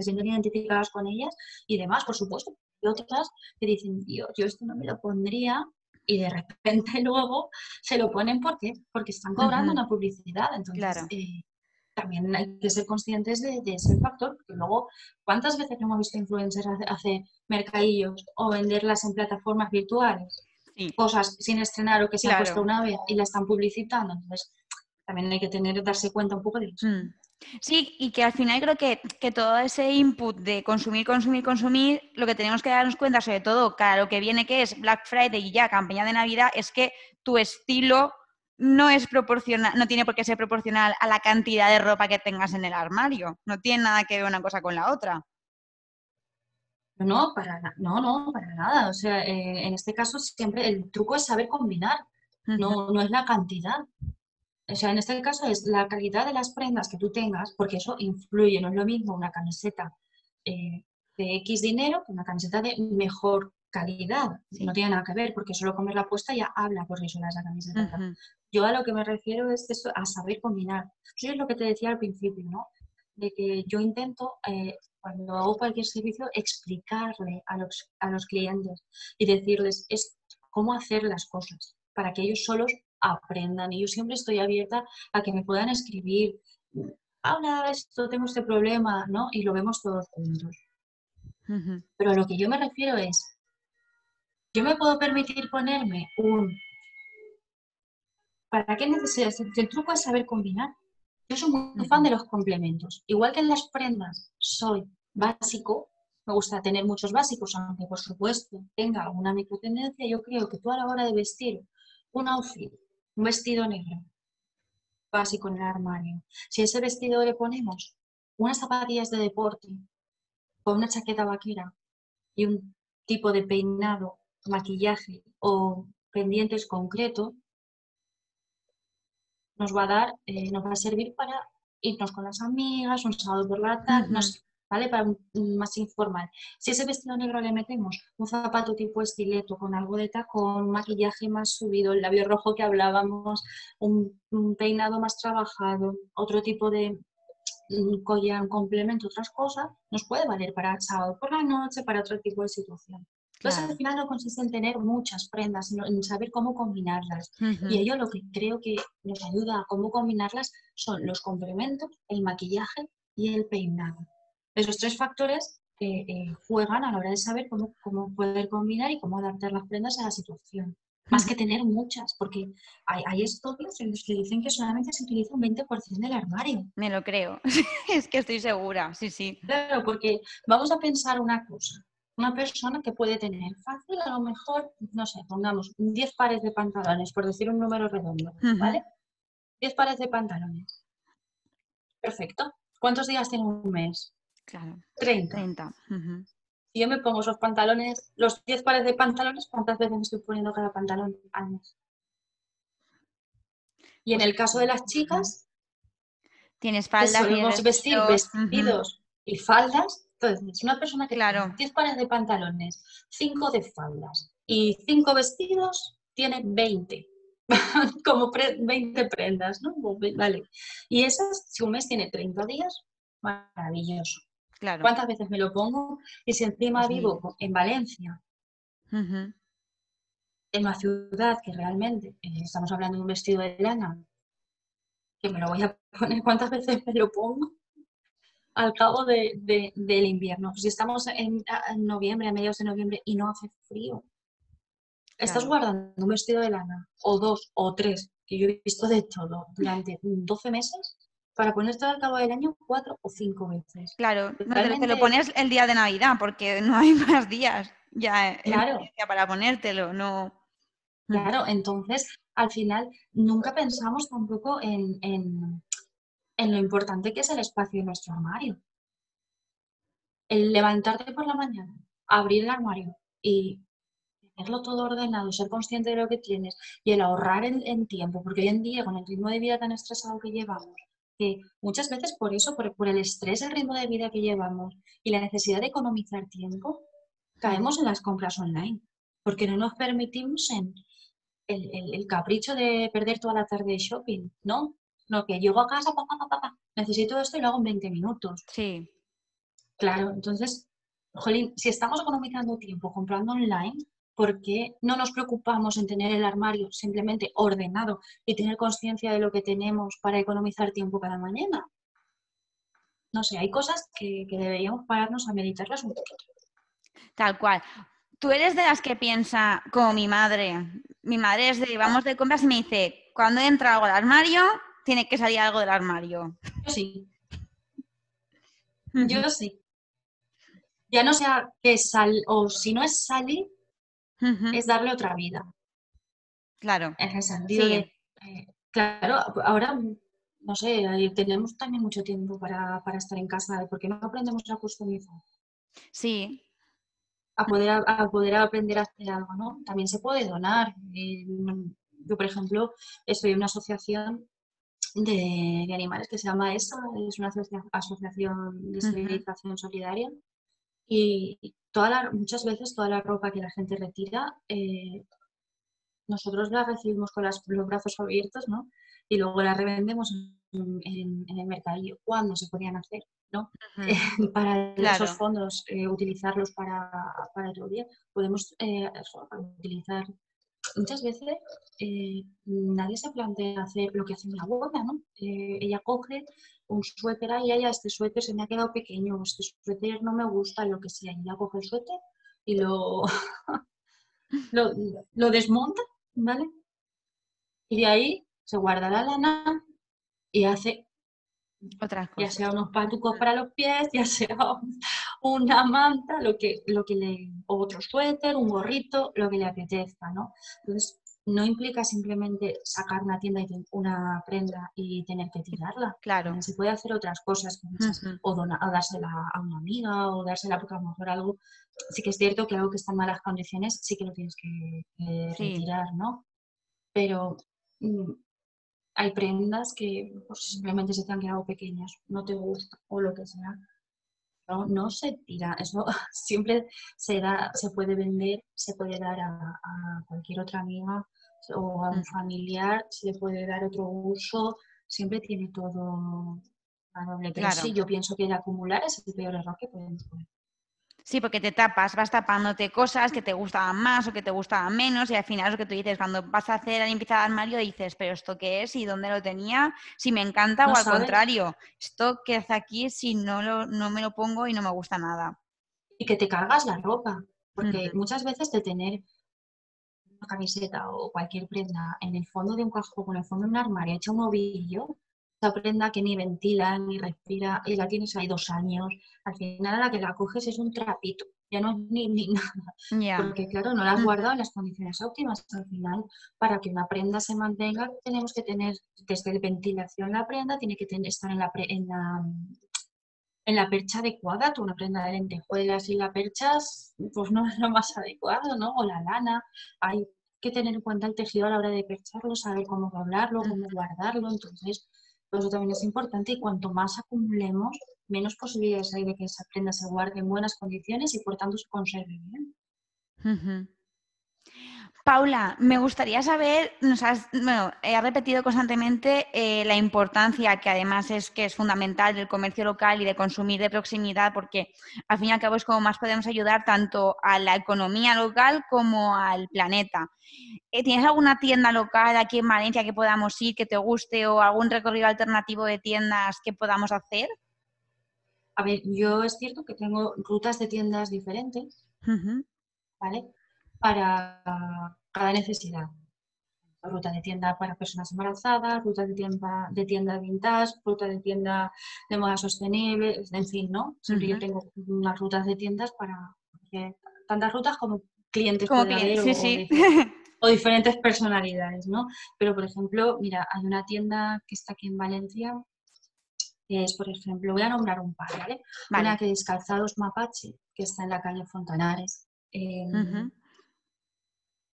sienten identificadas con ellas y demás, por supuesto. Y otras que dicen, Dios, yo esto no me lo pondría y de repente luego se lo ponen porque porque están cobrando una publicidad. Entonces, eh, también hay que ser conscientes de, ese factor, porque luego, ¿cuántas veces hemos visto influencers hacer mercadillos o venderlas en plataformas virtuales? Cosas sin estrenar o que se ha puesto una vez y la están publicitando. Entonces, también hay que tener, darse cuenta un poco de eso. Mm. Sí, y que al final creo que, que, todo ese input de consumir, consumir, consumir, lo que tenemos que darnos cuenta, sobre todo para lo que viene que es Black Friday y ya campaña de Navidad, es que tu estilo no es proporcional, no tiene por qué ser proporcional a la cantidad de ropa que tengas en el armario. No tiene nada que ver una cosa con la otra. No, para no, no, para nada. O sea, eh, en este caso siempre el truco es saber combinar, no, no es la cantidad. O sea, en este caso es la calidad de las prendas que tú tengas, porque eso influye, no es lo mismo una camiseta eh, de X dinero que una camiseta de mejor calidad. No tiene nada que ver, porque solo comer la puesta ya habla por eso de esa camiseta. Yo a lo que me refiero es eso, a saber combinar. Eso es lo que te decía al principio, ¿no? De que yo intento, eh, cuando hago cualquier servicio, explicarle a los, a los clientes y decirles es cómo hacer las cosas para que ellos solos aprendan. Y yo siempre estoy abierta a que me puedan escribir, habla esto, tengo este problema, ¿no? Y lo vemos todos juntos. Pero a lo que yo me refiero es, yo me puedo permitir ponerme un... ¿Para qué necesitas? El truco es saber combinar. Yo soy muy fan de los complementos. Igual que en las prendas soy básico, me gusta tener muchos básicos, aunque por supuesto tenga alguna microtendencia, yo creo que tú a la hora de vestir un outfit, un vestido negro, básico en el armario, si a ese vestido le ponemos unas zapatillas de deporte con una chaqueta vaquera y un tipo de peinado maquillaje o pendientes concretos, nos va a dar, eh, nos va a servir para irnos con las amigas, un sábado por la tarde, ¿vale? Para un, más informal. Si ese vestido negro le metemos un zapato tipo estileto con algo de tacón, maquillaje más subido, el labio rojo que hablábamos, un, peinado más trabajado, otro tipo de collar, un complemento, otras cosas, nos puede valer para sábado por la noche, para otro tipo de situación. Entonces, al final no consiste en tener muchas prendas, sino en saber cómo combinarlas. Y ello lo que creo que nos ayuda a cómo combinarlas son los complementos, el maquillaje y el peinado. Esos tres factores que eh, juegan a la hora de saber cómo, cómo poder combinar y cómo adaptar las prendas a la situación. Más que tener muchas, porque hay, hay, estudios en los que dicen que solamente se utiliza un 20% del armario. Me lo creo, es que estoy segura, sí, sí. Claro, porque vamos a pensar una cosa una persona que puede tener fácil, a lo mejor, no sé, pongamos 10 pares de pantalones, por decir un número redondo, ¿vale? 10 pares de pantalones. Perfecto. ¿Cuántos días tiene un mes? Claro. 30. 30. Si yo me pongo esos pantalones, los 10 pares de pantalones, ¿cuántas veces me estoy poniendo cada pantalón al mes? Y en pues el caso de las chicas, tienes faldas. Podemos vestir vestidos y faldas entonces, una persona que claro. tiene 10 pares de pantalones, 5 de faldas y 5 vestidos, tiene 20. Como 20 prendas, ¿no? Vale. Y esas, si un mes tiene 30 días, maravilloso. Claro. ¿Cuántas veces me lo pongo? Y si encima pues vivo en Valencia, en una ciudad que realmente eh, estamos hablando de un vestido de lana, que me lo voy a poner, ¿cuántas veces me lo pongo? al cabo de, del invierno. Si estamos en, noviembre, a mediados de noviembre, y no hace frío, estás guardando un vestido de lana, o dos, o tres, que yo he visto de todo, durante 12 meses, para ponerte al cabo del año cuatro o cinco veces. Claro, te lo pones el día de Navidad, porque no hay más días ya claro. para ponértelo, no. Claro, entonces al final nunca pensamos tampoco en en lo importante que es el espacio en nuestro armario. El levantarte por la mañana, abrir el armario y tenerlo todo ordenado, ser consciente de lo que tienes y el ahorrar en, tiempo, porque hoy en día con el ritmo de vida tan estresado que llevamos, que muchas veces por eso, por, el estrés, el ritmo de vida que llevamos y la necesidad de economizar tiempo, caemos en las compras online, porque no nos permitimos en el, capricho de perder toda la tarde de shopping, ¿no? No, que llego a casa, papá, papá, necesito esto y lo hago en 20 minutos. Sí. Claro, entonces, jolín, si estamos economizando tiempo comprando online, ¿por qué no nos preocupamos en tener el armario simplemente ordenado y tener conciencia de lo que tenemos para economizar tiempo cada mañana? No sé, hay cosas que, deberíamos pararnos a meditarlas un poquito. Tal cual. Tú eres de las que piensa, como mi madre, mi madre es de, vamos de compras y me dice, cuando entra algo al armario, tiene que salir algo del armario. Sí. Yo sí ya no sea que sal, o si no es salir, es darle otra vida. Claro. En ese sentido eh, claro, ahora, no sé, tenemos también mucho tiempo para, estar en casa, porque no aprendemos a customizar. Sí. A poder, a, poder aprender a hacer algo, ¿no? También se puede donar. Eh, yo, por ejemplo, estoy en una asociación de, animales que se llama ESA, es una asociación de esterilización solidaria y toda la, muchas veces toda la ropa que la gente retira, eh, nosotros la recibimos con los brazos abiertos, ¿no? Y luego la revendemos en, el mercadillo cuando se podían hacer, ¿no? para esos fondos, eh, utilizarlos para, para el día. Podemos eh, utilizar muchas veces eh, nadie se plantea hacer lo que hace mi abuela, ¿no? Eh, ella coge un suéter, y ella, este suéter se me ha quedado pequeño, este suéter no me gusta, lo que sea, y ella coge el suéter y lo, lo, desmonta, ¿vale? Y de ahí se guarda la lana y hace otras cosas. Ya sea unos patucos para los pies, ya sea una manta, lo que, lo que le, otro suéter, un gorrito, lo que le apetezca, ¿no? Entonces, no implica simplemente sacar una tienda y una prenda y tener que tirarla. Claro. Se puede hacer otras cosas, o, dársela a una amiga, o dársela porque a lo mejor algo, sí que es cierto que algo que está en malas condiciones sí que lo tienes que, retirar, ¿no? Pero mm, hay prendas que pues, simplemente se te han quedado pequeñas, no te gusta o lo que sea. No, no se tira, eso siempre se, da, se puede vender, se puede dar a, cualquier otra amiga o a un mm. familiar, se le puede dar otro uso, siempre tiene todo a doble. Pero sí, yo pienso que el acumular es el peor error que podemos poner. Sí, porque te tapas, vas tapándote cosas que te gustaban más o que te gustaban menos y al final es lo que tú dices, cuando vas a hacer la limpieza de armario dices, pero ¿esto qué es? ¿Y dónde lo tenía? Si me encanta o al contrario, ¿esto qué hace aquí si no, lo, no me lo pongo y no me gusta nada? Y que te cargas la ropa, porque muchas veces de tener una camiseta o cualquier prenda en el fondo de un cajón, en el fondo de un armario, hecho un ovillo, esa prenda que ni ventila, ni respira, y la tienes ahí dos años, al final a la que la coges es un trapito, ya no es ni, ni nada. Porque claro, no la has guardado en las condiciones óptimas. Al final, para que una prenda se mantenga, tenemos que tener desde ventilación la prenda, tiene que tener, estar en la, en la en la percha adecuada, tú una prenda de lentejuelas y la percha pues no es lo más adecuado, ¿no? O la lana, hay que tener en cuenta el tejido a la hora de percharlo, saber cómo doblarlo, cómo guardarlo, entonces eso también es importante y cuanto más acumulemos, menos posibilidades hay de que esa prenda se guarde en buenas condiciones y por tanto se conserve bien. Paula, me gustaría saber, nos has, bueno, he repetido constantemente eh, la importancia que además es que es fundamental del comercio local y de consumir de proximidad, porque al fin y al cabo es como más podemos ayudar tanto a la economía local como al planeta. Eh, ¿Tienes alguna tienda local aquí en Valencia que podamos ir, que te guste, o algún recorrido alternativo de tiendas que podamos hacer? A ver, yo es cierto que tengo rutas de tiendas diferentes, ¿vale? Para cada necesidad. Ruta de tienda para personas embarazadas, ruta de tienda de tienda vintage, ruta de tienda de moda sostenible, en fin, ¿no? Siempre yo tengo unas rutas de tiendas para tantas rutas como clientes como sí, o, diferentes personalidades, ¿no? Pero por ejemplo, mira, hay una tienda que está aquí en Valencia que es, por ejemplo, voy a nombrar un par, ¿vale? Una que es Calzados Mapache, que está en la calle Fontanares.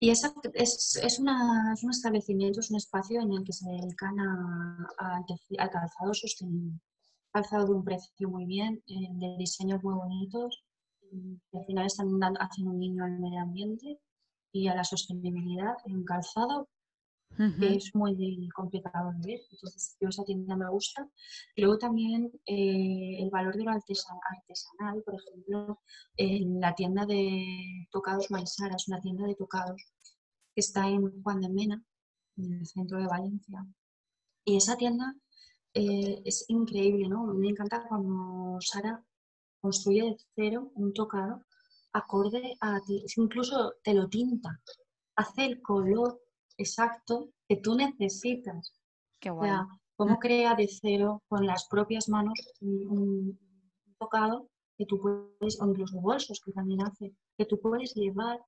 Y es, es, una, es, un establecimiento, es un espacio en el que se dedican al calzado sostenible. Calzado de un precio muy bien, eh, de diseños muy bonitos. Y al final están haciendo un niño al medio ambiente y a la sostenibilidad en calzado es muy complicado de ver. Entonces, yo esa tienda me gusta. Luego también eh, el valor de lo artesanal, por ejemplo, en la tienda de tocados Maisara, es una tienda de tocados que está en Juan de Mena, en el centro de Valencia. Y esa tienda eh, es increíble, ¿no? Me encanta cuando Sara construye de cero un tocado acorde a ti, incluso te lo tinta, hace el color exacto que tú necesitas. Qué bueno. cómo crea de cero con las propias manos un, tocado que tú puedes, o incluso bolsos que también hace, que tú puedes llevar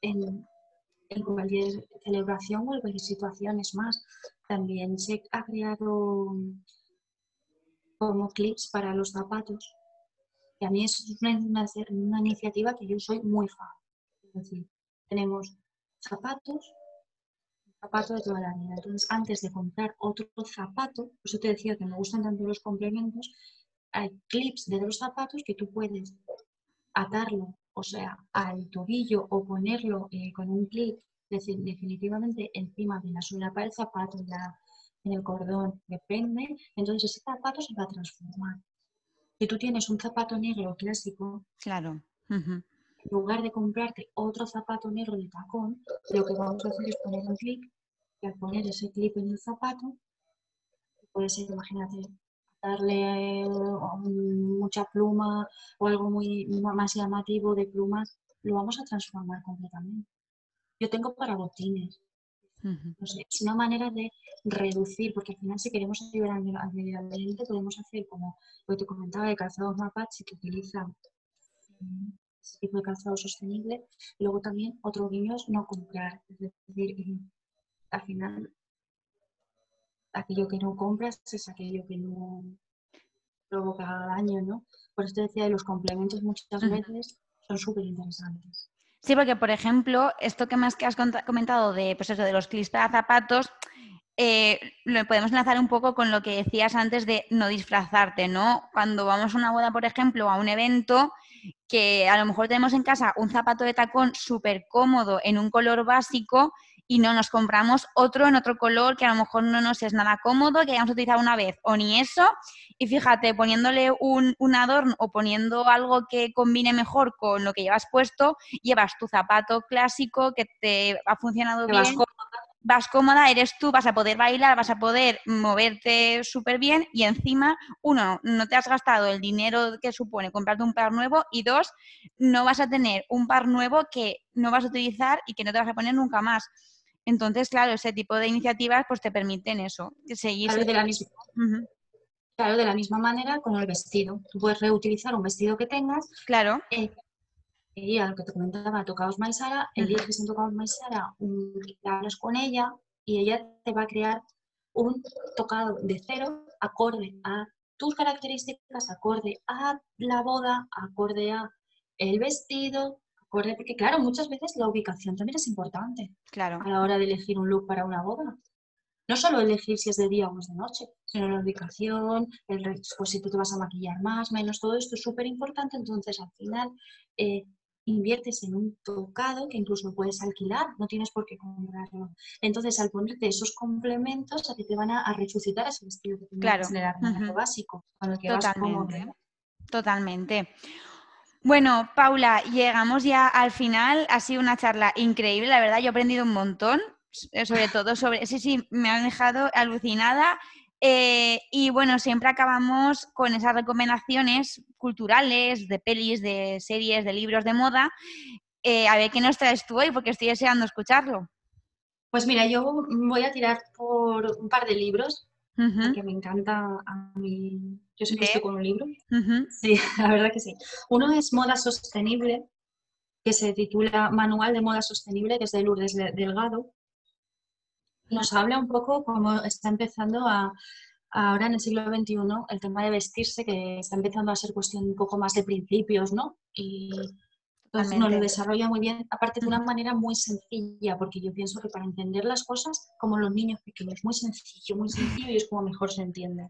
en, cualquier celebración o en cualquier situación. Es más, también se ha creado como clips para los zapatos. Y a mí es una, una iniciativa que yo soy muy fan. Es decir, tenemos zapatos zapato de toda la vida. Entonces, antes de comprar otro zapato, por eso te decía que me gustan tanto los complementos, hay clips de los zapatos que tú puedes atarlo, o sea, al tobillo o ponerlo eh, con un clip definitivamente encima de la suela para el zapato, en el cordón, depende, entonces ese zapato se va a transformar. Si tú tienes un zapato negro clásico, claro. en lugar de comprarte otro zapato negro de tacón, lo que vamos a hacer es poner un clip al poner ese clip en el zapato, puede ser, imagínate, darle eh, mucha pluma o algo muy más llamativo de plumas, lo vamos a transformar completamente. Yo tengo para botines. es una manera de reducir, porque al final si queremos ayudar al medio ambiente podemos hacer como lo que te comentaba de calzados Mapache que utilizan mm, ese tipo de calzado sostenible. Luego también otro guiño es no comprar, es decir, al final aquello que no compras es aquello que no provoca daño, ¿no? Por eso te decía de los complementos muchas veces son súper interesantes. Sí, porque por ejemplo, esto que más que has comentado de, pues eso, de los para zapatos, eh, lo podemos enlazar un poco con lo que decías antes de no disfrazarte, ¿no? Cuando vamos a una boda, por ejemplo, a un evento, que a lo mejor tenemos en casa un zapato de tacón súper cómodo en un color básico y no nos compramos otro en otro color que a lo mejor no nos es nada cómodo, que hayamos utilizado una vez o ni eso. Y fíjate, poniéndole un, un adorno o poniendo algo que combine mejor con lo que llevas puesto, llevas tu zapato clásico que te ha funcionado bien. Vas cómoda, eres tú, vas a poder bailar, vas a poder moverte súper bien y encima, uno, no te has gastado el dinero que supone comprarte un par nuevo y dos, no vas a tener un par nuevo que no vas a utilizar y que no te vas a poner nunca más. Entonces, claro, ese tipo de iniciativas pues te permiten eso, seguir. Claro, de la misma, claro, de la misma manera con el vestido. Tú puedes reutilizar un vestido que tengas. Claro. Eh, y a lo que te comentaba, tocaos Maisara, eliges en Tocaos Maisara, hablas con ella y ella te va a crear un tocado de cero acorde a tus características, acorde a la boda, acorde a el vestido, porque claro, muchas veces la ubicación también es importante claro. a la hora de elegir un look para una boda. No solo elegir si es de día o es de noche, sino la ubicación, el, pues si tú te vas a maquillar más, menos, todo esto es súper importante. Entonces, al final, eh, inviertes en un tocado que incluso puedes alquilar, no tienes por qué comprarlo. Entonces, al ponerte esos complementos, a ti te van a, resucitar ese vestido que tienes claro. en básico, con el que Totalmente. vas Totalmente. Bueno, Paula, llegamos ya al final. Ha sido una charla increíble, la verdad. Yo he aprendido un montón, eh, sobre todo sobre. Sí, sí, me han dejado alucinada. Eh, y bueno, siempre acabamos con esas recomendaciones culturales, de pelis, de series, de libros de moda. Eh, a ver qué nos traes tú hoy, porque estoy deseando escucharlo. Pues mira, yo voy a tirar por un par de libros que me encanta a mí. Yo siempre estoy con un libro. Sí, la verdad que sí. Uno es Moda Sostenible, que se titula Manual de Moda Sostenible, desde Lourdes Delgado. Nos habla un poco cómo está empezando a, ahora en el siglo XXI, el tema de vestirse, que está empezando a ser cuestión un poco más de principios, ¿no? Y Entonces nos lo desarrolla muy bien, aparte de una manera muy sencilla, porque yo pienso que para entender las cosas, como los niños pequeños, muy sencillo, muy sencillo y es como mejor se entiende.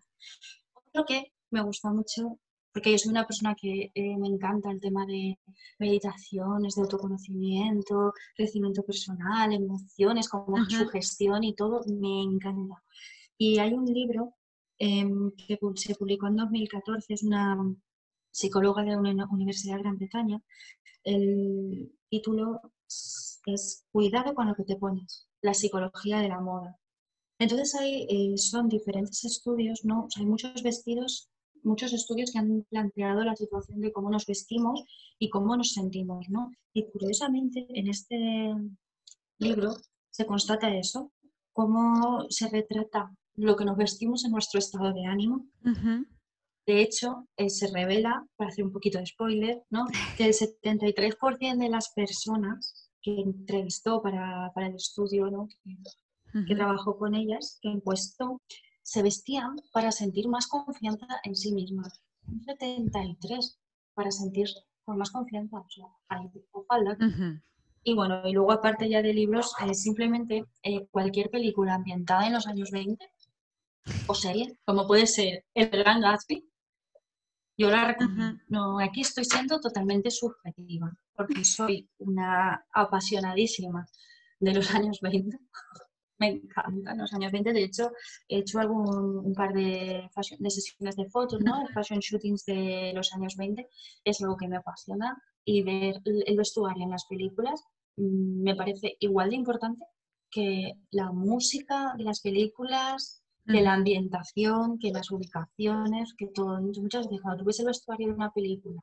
Otro que me gusta mucho, porque yo soy una persona que eh, me encanta el tema de meditaciones, de autoconocimiento, crecimiento personal, emociones, como su gestión y todo, me encanta. Y hay un libro em, que se publicó en 2014, es una psicóloga de una universidad de Gran Bretaña. El título es Cuidado con lo que te pones, la psicología de la moda. Entonces hay, eh, son diferentes estudios, ¿no? hay muchos vestidos, muchos estudios que han planteado la situación de cómo nos vestimos y cómo nos sentimos, ¿no? Y curiosamente en este libro se constata eso, cómo se retrata lo que nos vestimos en nuestro estado de ánimo. De hecho, eh, se revela, para hacer un poquito de spoiler, ¿no? que el 73% de las personas que entrevistó para, para el estudio, ¿no? que, trabajó con ellas, que encuestó, se vestían para sentir más confianza en sí mismas. Un 73% para sentir con más confianza, o sea, falda. Y bueno, y luego aparte ya de libros, eh, simplemente eh, cualquier película ambientada en los años 20 o serie, como puede ser El Gran Gatsby, yo la recomiendo. No, aquí estoy siendo totalmente subjetiva, porque soy una apasionadísima de los años 20. Me encantan los años 20. De hecho, he hecho algún, un par de, de sesiones de fotos, ¿no? Fashion shootings de los años 20. Es algo que me apasiona. Y ver el vestuario en las películas mm, me parece igual de importante que la música de las películas, que la ambientación, que las ubicaciones, que todo. Muchas veces cuando tú ves el vestuario de una película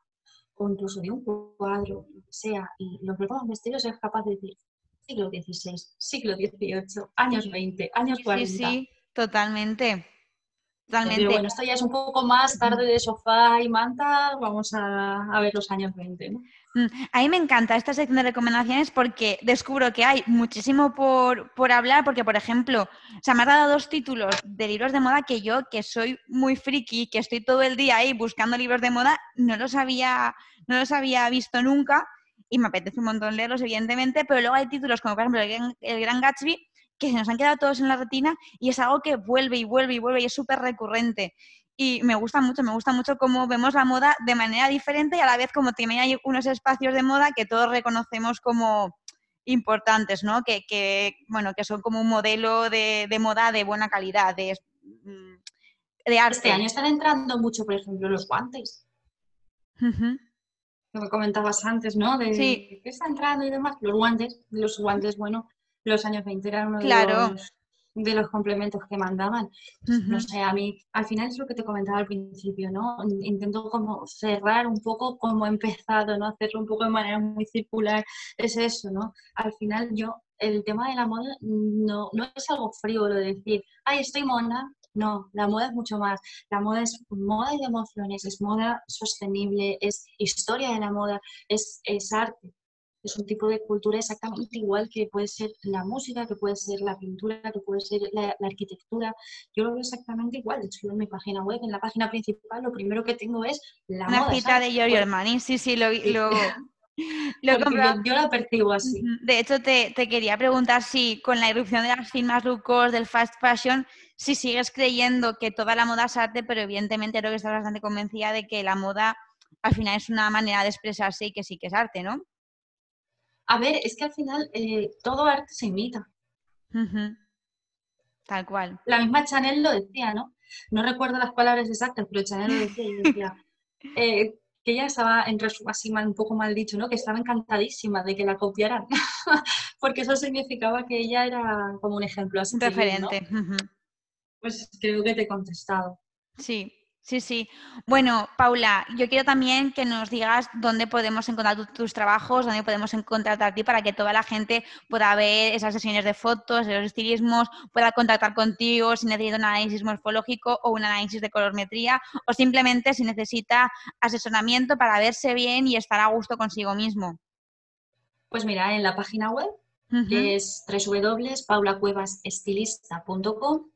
o incluso de un cuadro, lo que sea, y los propios vestidos es capaz de decir siglo XVI, siglo XVIII, años 20, años 40. Sí, sí, totalmente. Totalmente. Pero bueno, esto ya es un poco más tarde de sofá y manta, vamos a, a ver los años 20. ¿no? Mm, a mí me encanta esta sección de recomendaciones porque descubro que hay muchísimo por, hablar, porque por ejemplo, se me ha dado dos títulos de libros de moda que yo, que soy muy friki, que estoy todo el día ahí buscando libros de moda, no los había, no los había visto nunca y me apetece un montón leerlos, evidentemente, pero luego hay títulos como por ejemplo El, el Gran Gatsby, que se nos han quedado todos en la retina y es algo que vuelve y vuelve y vuelve y es súper recurrente y me gusta mucho, me gusta mucho cómo vemos la moda de manera diferente y a la vez como tiene hay unos espacios de moda que todos reconocemos como importantes, ¿no? Que, bueno, que son como un modelo de, moda de buena calidad, de, mm, de arte. Este año están entrando mucho, por ejemplo, los guantes. Que me comentabas antes, ¿no? De sí. qué está entrando y demás. Los guantes, los guantes, bueno, los años 20 eran uno claro. de los de los complementos que mandaban. No sé, a mí al final es lo que te comentaba al principio, ¿no? Intento como cerrar un poco como he empezado, ¿no? Hacerlo un poco de manera muy circular. Es eso, ¿no? Al final yo, el tema de la moda no, no es algo frívolo de decir, ay, estoy mona. No, la moda es mucho más. La moda es moda y de emociones, es moda sostenible, es historia de la moda, es, es arte es un tipo de cultura exactamente igual que puede ser la música, que puede ser la pintura, que puede ser la, arquitectura. Yo lo veo exactamente igual. De hecho, en mi página web, en la página principal, lo primero que tengo es la Una cita de Giorgio Armani, sí, sí, lo, lo, lo yo, la percibo así. De hecho, te, quería preguntar si con la irrupción de las firmas low del fast fashion, si sigues creyendo que toda la moda es arte, pero evidentemente creo que estás bastante convencida de que la moda al final es una manera de expresarse y que sí que es arte, ¿no? A ver, es que al final eh, todo arte se imita. Tal cual. La misma Chanel lo decía, ¿no? No recuerdo las palabras exactas, pero Chanel lo decía y decía eh, que ella estaba, en así mal, un poco mal dicho, ¿no? Que estaba encantadísima de que la copiaran, porque eso significaba que ella era como un ejemplo así. Referente. Pues creo que te he contestado. Sí, Sí, sí. Bueno, Paula, yo quiero también que nos digas dónde podemos encontrar tus trabajos, dónde podemos encontrarte a ti para que toda la gente pueda ver esas sesiones de fotos, de los estilismos, pueda contactar contigo si necesita un análisis morfológico o un análisis de colormetría o simplemente si necesita asesoramiento para verse bien y estar a gusto consigo mismo. Pues mira, en la página web, que es www.paulacuevasestilista.com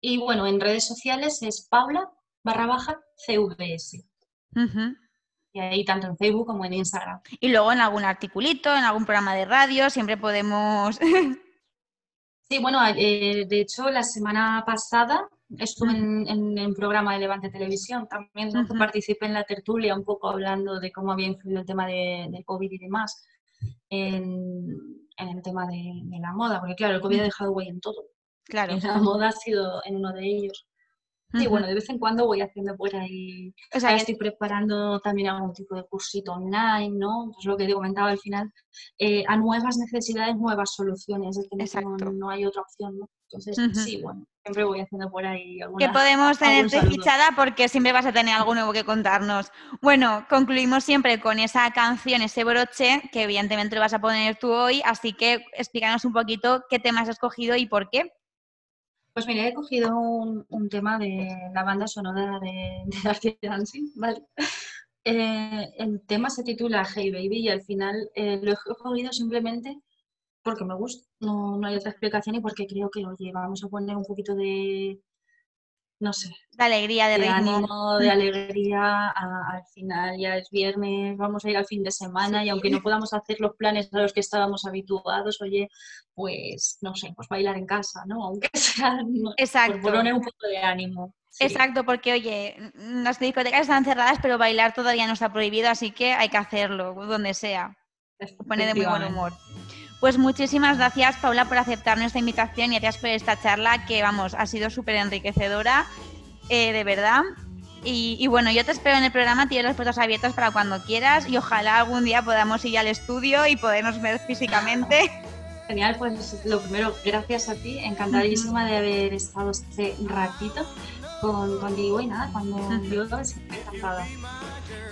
y bueno, en redes sociales es Paula barra baja CVS. Y ahí tanto en Facebook como en Instagram. Y luego en algún articulito, en algún programa de radio, siempre podemos... sí, bueno, eh, de hecho la semana pasada estuve en, el programa de Levante Televisión también, participé en la tertulia un poco hablando de cómo había influido el tema de, del COVID y demás en, el tema de, la moda, porque claro, el COVID ha dejado huella en todo. Claro. Y la moda ha sido en uno de ellos. Y bueno, de vez en cuando voy haciendo por ahí. O sea, estoy preparando también algún tipo de cursito online, ¿no? Es lo que te comentaba al final. Eh, a nuevas necesidades, nuevas soluciones. Es que no, hay otra opción, ¿no? Entonces, sí, bueno, siempre voy haciendo por ahí alguna, Que podemos tenerte fichada porque siempre vas a tener algo nuevo que contarnos. Bueno, concluimos siempre con esa canción, ese broche, que evidentemente lo vas a poner tú hoy, así que explícanos un poquito qué tema has escogido y por qué. Pues mira, he cogido un, tema de la banda sonora de, de Darcy Dancing, ¿vale? Eh, el tema se titula Hey Baby y al final eh, lo he cogido simplemente porque me gusta, no, no hay otra explicación y porque creo que, oye, vamos a poner un poquito de, no sé. De alegría, de, ánimo, de alegría. al final ya es viernes, vamos a ir al fin de semana y aunque no podamos hacer los planes a los que estábamos habituados, oye, pues no sé, pues bailar en casa, ¿no? Aunque sea Exacto. poner un poco de ánimo. Exacto, porque oye, las discotecas están cerradas, pero bailar todavía no está prohibido, así que hay que hacerlo, donde sea. Pone de muy buen humor. Pues muchísimas gracias, Paula, por aceptar nuestra invitación y gracias por esta charla que, vamos, ha sido súper enriquecedora, eh, de verdad. Y, bueno, yo te espero en el programa, tienes las puertas abiertas para cuando quieras y ojalá algún día podamos ir al estudio y podernos ver físicamente. Genial, pues lo primero, gracias a ti, encantadísima de haber estado este ratito con, contigo y nada, cuando yo encantada.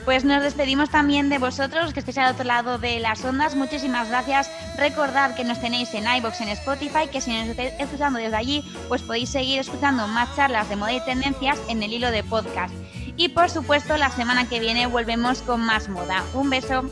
Pues nos despedimos también de vosotros que estéis al otro lado de las ondas. Muchísimas gracias. Recordad que nos tenéis en iBox, en Spotify, que si nos estáis escuchando desde allí, pues podéis seguir escuchando más charlas de moda y tendencias en el hilo de podcast. Y por supuesto, la semana que viene volvemos con más moda. Un beso.